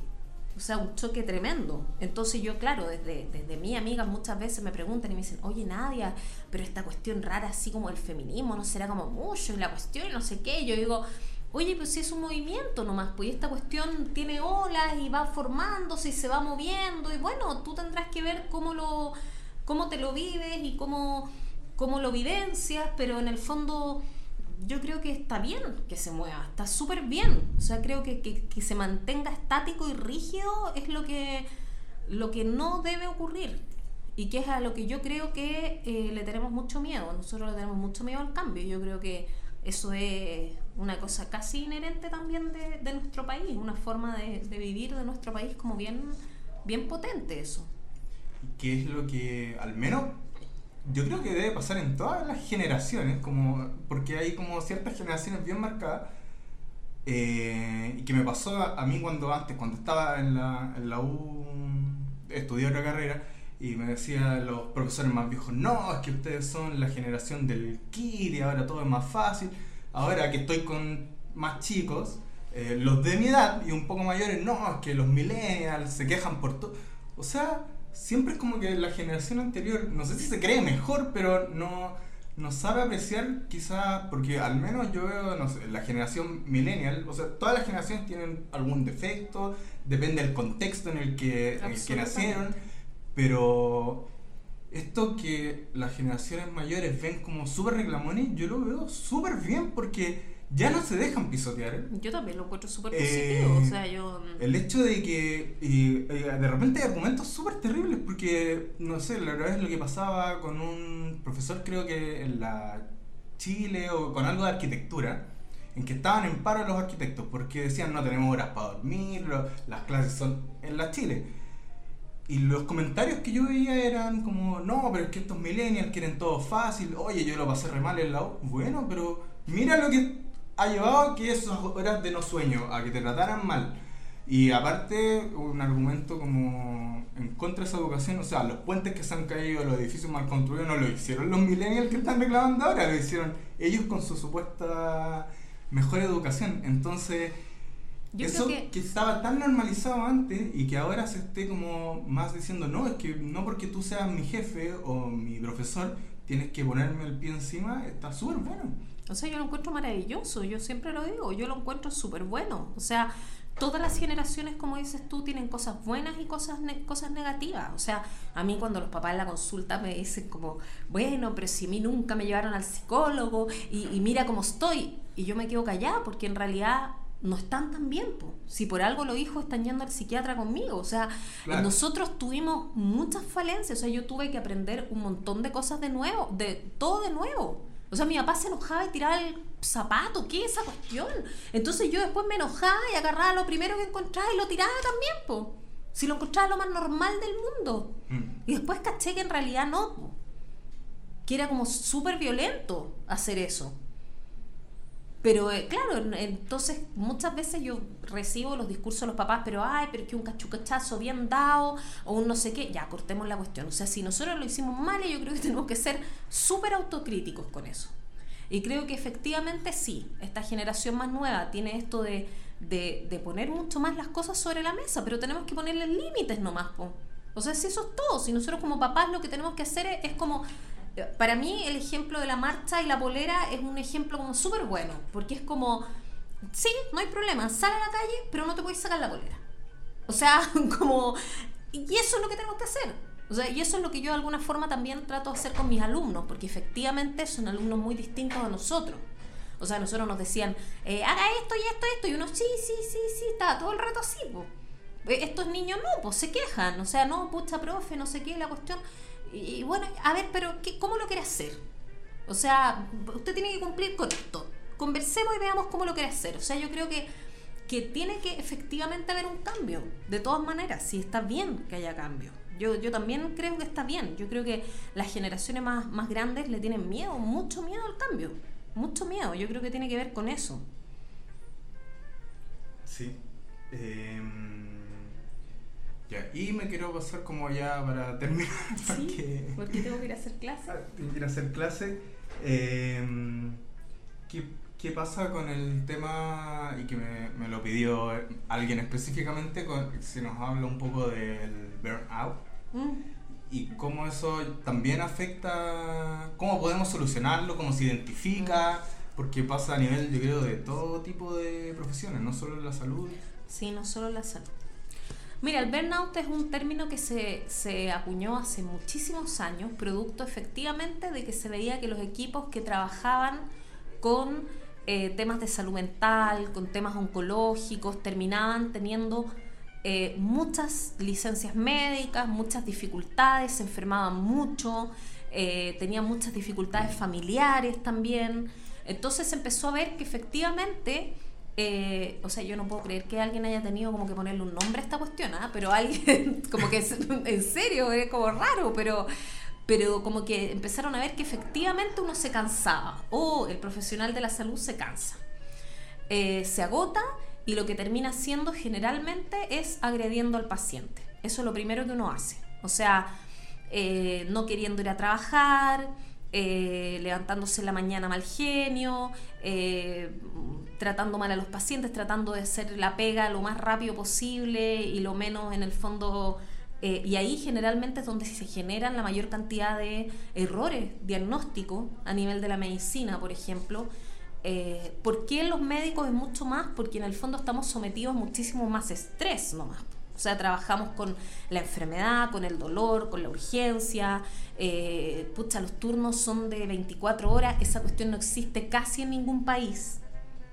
o sea, un choque tremendo. Entonces yo, claro, desde, desde mi amiga muchas veces me preguntan y me dicen, oye Nadia, pero esta cuestión rara así como el feminismo, ¿no será como mucho? Y la cuestión, no sé qué. Yo digo, oye, pues si es un movimiento nomás, pues esta cuestión tiene olas y va formándose y se va moviendo. Y bueno, tú tendrás que ver cómo, lo, cómo te lo vives y cómo, cómo lo vivencias, pero en el fondo yo creo que está bien que se mueva, está súper bien. O sea, creo que, que, se mantenga estático y rígido es lo que, lo que no debe ocurrir. Y que es a lo que yo creo que eh, le tenemos mucho miedo. Nosotros le tenemos mucho miedo al cambio. Yo creo que eso es una cosa casi inherente también de, de nuestro país, una forma de, de, vivir de nuestro país como bien, bien potente eso. ¿Qué es lo que, al menos yo creo que debe pasar en todas las generaciones, como porque hay como ciertas generaciones bien marcadas. Eh, y que me pasó a, mí cuando antes, cuando estaba en la, en la U estudié otra carrera y me decían los profesores más viejos, no, es que ustedes son la generación del kit y ahora todo es más fácil. Ahora que estoy con más chicos, eh, los de mi edad y un poco mayores, no, es que los millennials se quejan por todo. O sea, siempre es como que la generación anterior, no sé si se cree mejor, pero no, no sabe apreciar quizá, porque al menos yo veo, no sé, la generación millennial, o sea, todas las generaciones tienen algún defecto, depende del contexto en el que, en el que nacieron, pero esto que las generaciones mayores ven como súper reclamones, yo lo veo súper bien porque ya no se dejan pisotear. Yo también lo encuentro súper positivo. o sea, yo... El hecho de que y, de repente hay argumentos súper terribles porque, no sé, la verdad es lo que pasaba con un profesor, creo que en la Chile o con algo de arquitectura, en que estaban en paro los arquitectos porque decían no tenemos horas para dormir, las clases son en la Chile. Y los comentarios que yo veía eran como, no, pero es que estos millennials quieren todo fácil, oye, yo lo pasé re mal en la U. Bueno, pero mira lo que ha llevado a que esas horas de no sueño, a que te trataran mal. Y aparte, un argumento como en contra de esa educación, o sea, los puentes que se han caído, los edificios mal construidos, no lo hicieron los millennials que están reclamando ahora, lo hicieron ellos con su supuesta mejor educación. Entonces, eso que... estaba tan normalizado antes y que ahora se esté como más diciendo, no, es que no porque tú seas mi jefe o mi profesor, tienes que ponerme el pie encima, está súper bueno. O sea, yo lo encuentro maravilloso, yo siempre lo digo, yo lo encuentro súper bueno. O sea, todas las generaciones, como dices tú, tienen cosas buenas y cosas, cosas negativas. O sea, a mí cuando los papás en la consulta me dicen como, bueno, pero si a mí nunca me llevaron al psicólogo y, y mira cómo estoy, y yo me quedo callada porque en realidad no están tan bien. Si por algo los hijos están yendo al psiquiatra conmigo. O sea, nosotros tuvimos muchas falencias. O sea, yo tuve que aprender un montón de cosas de nuevo, de todo de nuevo. O sea, mi papá se enojaba y tiraba el zapato, ¿qué es esa cuestión? Entonces yo después me enojaba y agarraba lo primero que encontraba y lo tiraba también, po. Si lo encontraba lo más normal del mundo. Mm. Y después caché que en realidad no, Que era como súper violento hacer eso. Pero eh, claro, entonces muchas veces yo recibo los discursos de los papás, pero ay, pero es que un cachucachazo bien dado o un no sé qué, ya cortemos la cuestión. O sea, si nosotros lo hicimos mal, yo creo que [LAUGHS] tenemos que ser súper autocríticos con eso. Y creo que efectivamente sí, esta generación más nueva tiene esto de, de, poner mucho más las cosas sobre la mesa, pero tenemos que ponerle límites nomás. Po. O sea, si eso es todo, si nosotros como papás lo que tenemos que hacer es como para mí el ejemplo de la marcha y la polera es un ejemplo como súper bueno, porque es como, sí, no hay problema, sal a la calle, pero no te puedes sacar la polera. O sea, [LAUGHS] como, y eso es lo que tenemos que hacer. O sea, y eso es lo que yo de alguna forma también trato de hacer con mis alumnos, porque efectivamente son alumnos muy distintos a nosotros. O sea, nosotros nos decían, eh, haga esto y esto esto, y uno, sí, sí, sí, sí, está todo el rato así, pues. Estos niños no, pues se quejan, o sea, no, pucha, profe, no sé qué, la cuestión. Y, bueno, a ver, pero ¿qué, ¿cómo lo quiere hacer? O sea, usted tiene que cumplir con esto. Conversemos y veamos cómo lo quiere hacer. O sea, yo creo que, que tiene que efectivamente haber un cambio. De todas maneras, si está bien que haya cambio. Yo, yo también creo que está bien. Yo creo que las generaciones más, más grandes le tienen miedo, mucho miedo al cambio. Mucho miedo. Yo creo que tiene que ver con eso. Sí. Eh y me quiero pasar como ya para terminar. [LAUGHS] ¿Sí? Porque, tengo que ir a hacer clase. Ah, tengo que ir a hacer clase. Em, ¿qué, ¿qué, pasa con el tema, y que me, me lo pidió alguien específicamente, con, si nos habla un poco del burnout? Mm. Y cómo eso también afecta, cómo podemos solucionarlo, cómo se identifica, porque pasa a nivel, yo creo, de todo tipo de profesiones, no solo la salud. Sí, no solo la salud. Mira, el burnout es un término que se, acuñó hace muchísimos años, producto efectivamente de que se veía que los equipos que trabajaban con eh, temas de salud mental, con temas oncológicos, terminaban teniendo eh, muchas licencias médicas, muchas dificultades, se enfermaban mucho, eh, tenían muchas dificultades familiares también. Entonces se empezó a ver que efectivamente eh, o sea, yo no puedo creer que alguien haya tenido como que ponerle un nombre a esta cuestión, ¿ah? pero alguien, [LAUGHS] como que en serio, es como raro, pero, pero como que empezaron a ver que efectivamente uno se cansaba, o el profesional de la salud se cansa, eh, se agota y lo que termina haciendo generalmente es agrediendo al paciente. Eso es lo primero que uno hace. O sea, eh, no queriendo ir a trabajar, eh, levantándose en la mañana mal genio, eh, tratando mal a los pacientes, tratando de hacer la pega lo más rápido posible y lo menos en el fondo... y ahí generalmente es donde se generan la mayor cantidad de errores diagnósticos a nivel de la medicina, por ejemplo. ¿Por qué los médicos es mucho más? Porque en el fondo estamos sometidos a muchísimo más estrés nomás. O sea, trabajamos con la enfermedad, con el dolor, con la urgencia. Eh, pucha, los turnos son de 24 horas. Esa cuestión no existe casi en ningún país.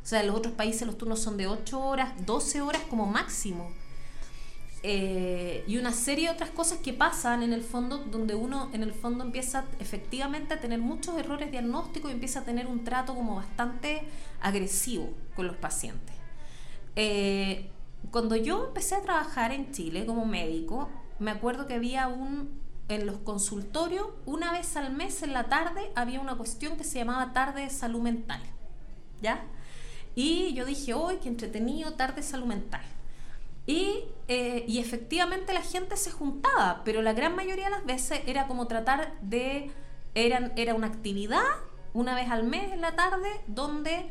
O sea, en los otros países los turnos son de 8 horas, 12 horas como máximo. Eh, y una serie de otras cosas que pasan en el fondo, donde uno en el fondo empieza efectivamente a tener muchos errores diagnósticos y empieza a tener un trato como bastante agresivo con los pacientes. Eh, cuando yo empecé a trabajar en Chile como médico, me acuerdo que había un, en los consultorios, una vez al mes en la tarde, había una cuestión que se llamaba tarde de salud mental. ¿Ya? Y yo dije, hoy qué entretenido, tarde de salud mental. Y, eh, y, efectivamente la gente se juntaba, pero la gran mayoría de las veces era como tratar de, eran, era una actividad una vez al mes en la tarde donde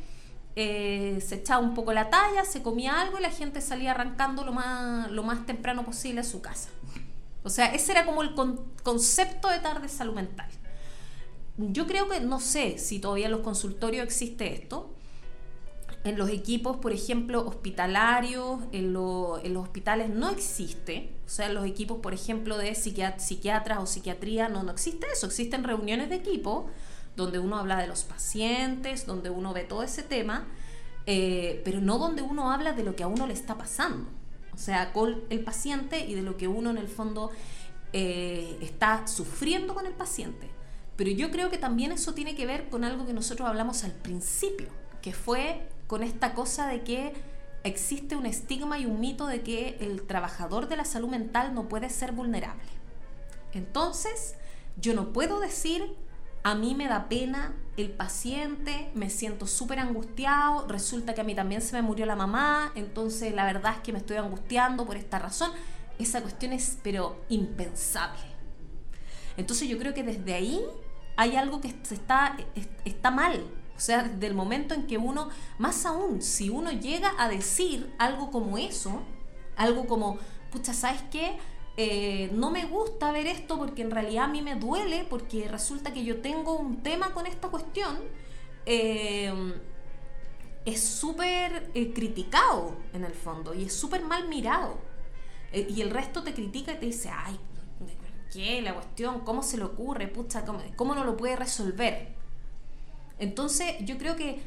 eh, se echaba un poco la talla, se comía algo y la gente salía arrancando lo más, lo más temprano posible a su casa. O sea, ese era como el concepto de tarde salud mental. Yo creo que no sé si todavía en los consultorios existe esto. En los equipos, por ejemplo, hospitalarios, en, en los hospitales no existe. O sea, en los equipos, por ejemplo, de psiquiatras o psiquiatría, no, no existe eso. Existen reuniones de equipo donde uno habla de los pacientes, donde uno ve todo ese tema, eh, pero no donde uno habla de lo que a uno le está pasando. O sea, con el paciente y de lo que uno en el fondo eh, está sufriendo con el paciente. Pero yo creo que también eso tiene que ver con algo que nosotros hablamos al principio, que fue con esta cosa de que existe un estigma y un mito de que el trabajador de la salud mental no puede ser vulnerable. Entonces, yo no puedo decir a mí me da pena el paciente, me siento súper angustiado, resulta que a mí también se me murió la mamá, entonces la verdad es que me estoy angustiando por esta razón. Esa cuestión es, pero impensable. Entonces yo creo que desde ahí hay algo que se está, está mal. O sea, desde el momento en que uno, más aún, si uno llega a decir algo como eso, algo como, pucha, ¿sabes qué? Eh, no me gusta ver esto porque en realidad a mí me duele, porque resulta que yo tengo un tema con esta cuestión, eh, es súper eh, criticado en el fondo y es súper mal mirado. y el resto te critica y te dice, ay, ¿qué? La cuestión, ¿cómo se le ocurre? ¿cómo, cómo no lo puede resolver? Entonces yo creo que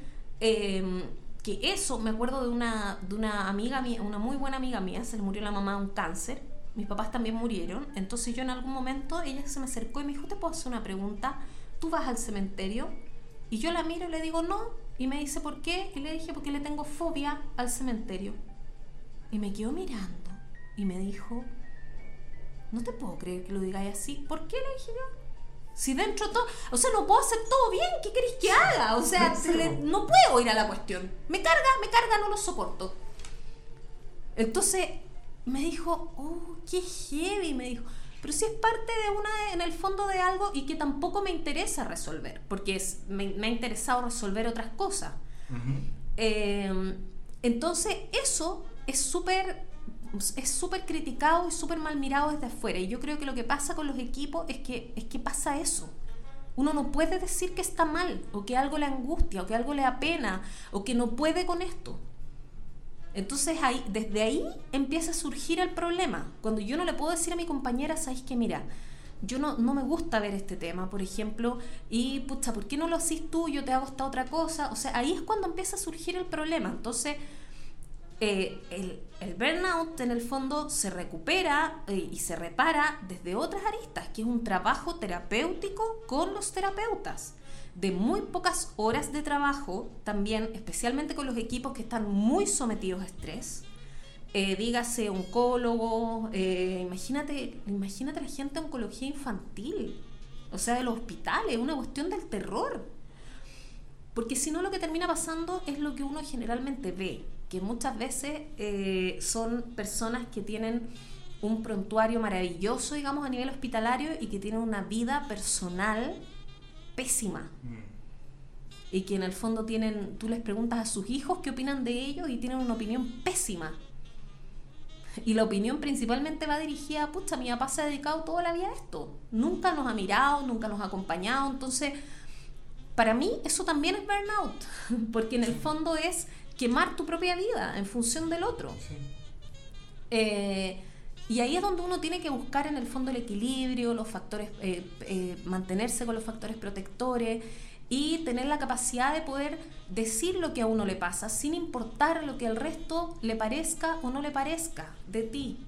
que eso, me acuerdo de una, de una amiga mía, una muy buena amiga mía, se le murió la mamá de un cáncer, mis papás también murieron, entonces yo en algún momento ella se me acercó y me dijo, ¿te puedo hacer una pregunta? ¿Tú vas al cementerio? Y yo la miro y le digo, no, y me dice, ¿por qué? Y le dije, porque le tengo fobia al cementerio. Y me quedó mirando y me dijo, no te puedo creer que lo digáis así. ¿Por qué? Le dije yo. Si dentro todo, o sea, no puedo hacer todo bien, ¿qué queréis que haga? O sea, no puedo ir a la cuestión. Me carga, me carga, no lo soporto. Entonces, me dijo, oh, qué heavy, me dijo. Pero si es parte de una, en el fondo de algo y que tampoco me interesa resolver, porque es, me, ha interesado resolver otras cosas. Em, entonces, eso es súper es súper criticado y súper mal mirado desde afuera. Y yo creo que lo que pasa con los equipos es que, es que pasa eso. Uno no puede decir que está mal, o que algo le angustia, o que algo le da pena, o que no puede con esto. Entonces ahí, desde ahí empieza a surgir el problema. Cuando yo no le puedo decir a mi compañera, ¿sabes qué? Mira, yo no, no me gusta ver este tema, por ejemplo, y pucha, ¿por qué no lo haces tú? Yo te hago esta otra cosa. O sea, ahí es cuando empieza a surgir el problema. Entonces, eh, el, el, burnout en el fondo se recupera eh, y se repara desde otras aristas, que es un trabajo terapéutico con los terapeutas de muy pocas horas de trabajo, también especialmente con los equipos que están muy sometidos a estrés. Eh, dígase oncólogo, eh, imagínate, imagínate la gente de oncología infantil, o sea, de los hospitales, una cuestión del terror. Porque si no lo que termina pasando es lo que uno generalmente ve, que muchas veces eh, son personas que tienen un prontuario maravilloso, digamos, a nivel hospitalario y que tienen una vida personal pésima. Mm. Y que en el fondo tienen, tú les preguntas a sus hijos qué opinan de ellos y tienen una opinión pésima. Y la opinión principalmente va dirigida, pucha, mi papá se ha dedicado toda la vida a esto. Nunca nos ha mirado, nunca nos ha acompañado. Entonces, para mí eso también es burnout, [LAUGHS] porque en el fondo es quemar tu propia vida en función del otro. Sí. Eh, y ahí es donde uno tiene que buscar en el fondo el equilibrio, los factores, eh, eh, mantenerse con los factores protectores y tener la capacidad de poder decir lo que a uno le pasa, sin importar lo que al resto le parezca o no le parezca de ti.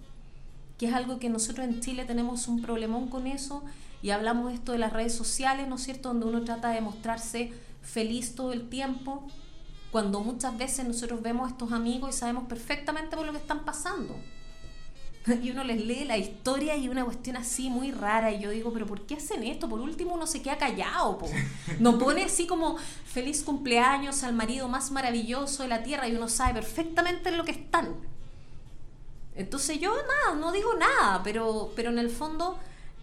Que es algo que nosotros en Chile tenemos un problemón con eso y hablamos esto de las redes sociales, ¿no es cierto?, donde uno trata de mostrarse feliz todo el tiempo, cuando muchas veces nosotros vemos a estos amigos y sabemos perfectamente por lo que están pasando. [LAUGHS] Y uno les lee la historia y una cuestión así muy rara. Y yo digo, pero ¿por qué hacen esto? Por último uno se queda callado. Po. [LAUGHS] No pone así como feliz cumpleaños al marido más maravilloso de la tierra y uno sabe perfectamente en lo que están. Entonces yo nada, no digo nada, pero, pero en el fondo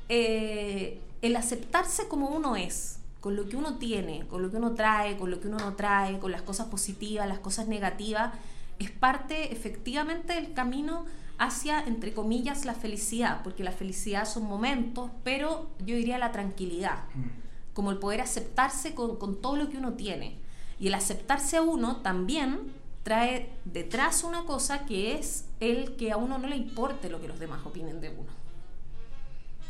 eh, el aceptarse como uno es, con lo que uno tiene, con lo que uno trae, con lo que uno no trae, con las cosas positivas, las cosas negativas, es parte efectivamente del camino hacia, entre comillas, la felicidad, porque la felicidad son momentos, pero yo diría la tranquilidad, Mm. como el poder aceptarse con, con todo lo que uno tiene. Y el aceptarse a uno también trae detrás una cosa que es el que a uno no le importe lo que los demás opinen de uno.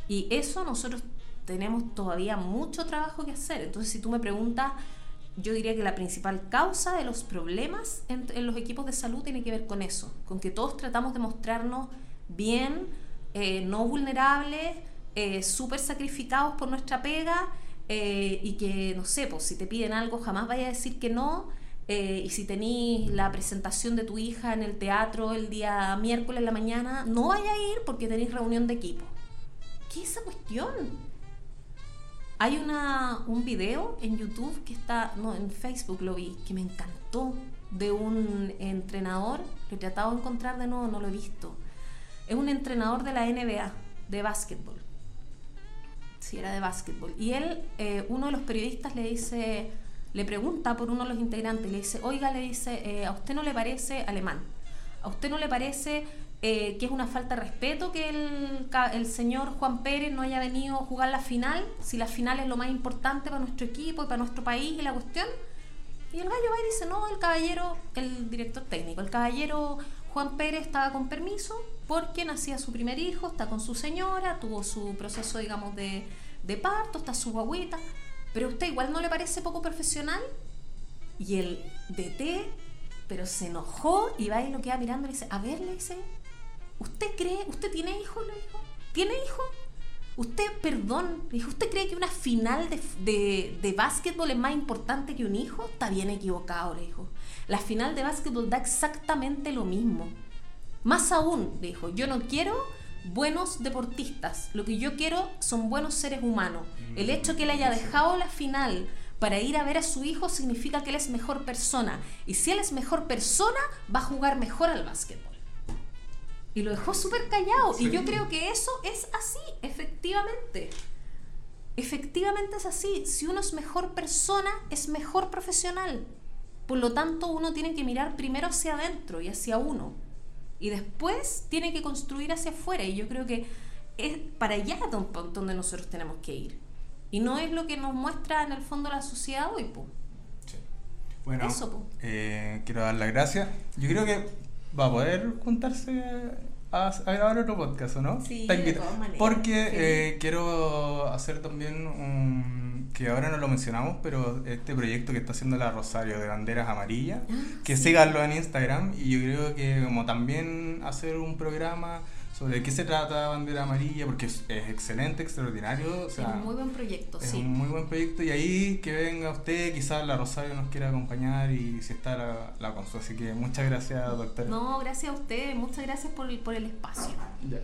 Y eso nosotros tenemos todavía mucho trabajo que hacer. Entonces, si tú me preguntas, yo diría que la principal causa de los problemas en, los equipos de salud tiene que ver con eso, con que todos tratamos de mostrarnos bien, eh, no vulnerables, eh, súper sacrificados por nuestra pega eh, y que, no sé, pues si te piden algo jamás vaya a decir que no. eh, y si tenís la presentación de tu hija en el teatro el día miércoles en la mañana, no vaya a ir porque tenéis reunión de equipo. ¿Qué es esa cuestión? Hay una, un video en YouTube que está, no, en Facebook lo vi, que me encantó, de un entrenador, lo he tratado de encontrar de nuevo, no lo he visto. Es un entrenador de la NBA, de básquetbol. Sí, era de básquetbol. Y él, eh, uno de los periodistas le dice, le pregunta por uno de los integrantes, le dice, oiga, le dice, eh, ¿a usted no le parece alemán? ¿A usted no le parece eh, que es una falta de respeto que el, el señor Juan Pérez no haya venido a jugar la final? Si la final es lo más importante para nuestro equipo y para nuestro país y la cuestión. Y el gallo va y dice, no, el caballero, el director técnico, el caballero Juan Pérez estaba con permiso porque nacía su primer hijo, está con su señora, tuvo su proceso, digamos, de, de parto, está su guaguita, pero usted igual no le parece poco profesional. Y el DT, pero se enojó y va y lo queda mirando y le dice, a ver, le dice, ¿usted cree, usted tiene hijos? Le dijo, ¿tiene hijos? Usted, perdón, dijo, ¿usted cree que una final de, de, de básquetbol es más importante que un hijo? Está bien equivocado, le dijo. La final de básquetbol da exactamente lo mismo. Más aún, le dijo, yo no quiero buenos deportistas, lo que yo quiero son buenos seres humanos. El hecho que él haya dejado la final para ir a ver a su hijo significa que él es mejor persona. Y si él es mejor persona, va a jugar mejor al básquetbol. Y lo dejó súper callado. Y Sí. yo creo que eso es así, efectivamente. Efectivamente es así. Si uno es mejor persona, es mejor profesional. Por lo tanto, uno tiene que mirar primero hacia adentro y hacia uno. Y después tiene que construir hacia afuera. Y yo creo que es para allá don- donde nosotros tenemos que ir. Y no es lo que nos muestra en el fondo la sociedad hoy, po. Sí. Bueno, Eso, po. eh, quiero dar las gracias. Yo creo que va a poder juntarse a, a grabar otro podcast, ¿o no? Sí, de todas maneras. Porque Sí. eh, quiero hacer también un... que ahora no lo mencionamos, pero este proyecto que está haciendo la Rosario de Banderas Amarillas, Ah, que sí. síganlo en Instagram y yo creo que como también hacer un programa sobre qué se trata Bandera Amarilla, porque es, es excelente, extraordinario, o sea, es un muy buen proyecto, es sí. un muy buen proyecto y ahí que venga usted, quizás la Rosario nos quiera acompañar y si está la, la consulta. Así que muchas gracias, doctor. No, gracias a ustedes. Muchas gracias por el, por el espacio. Ya.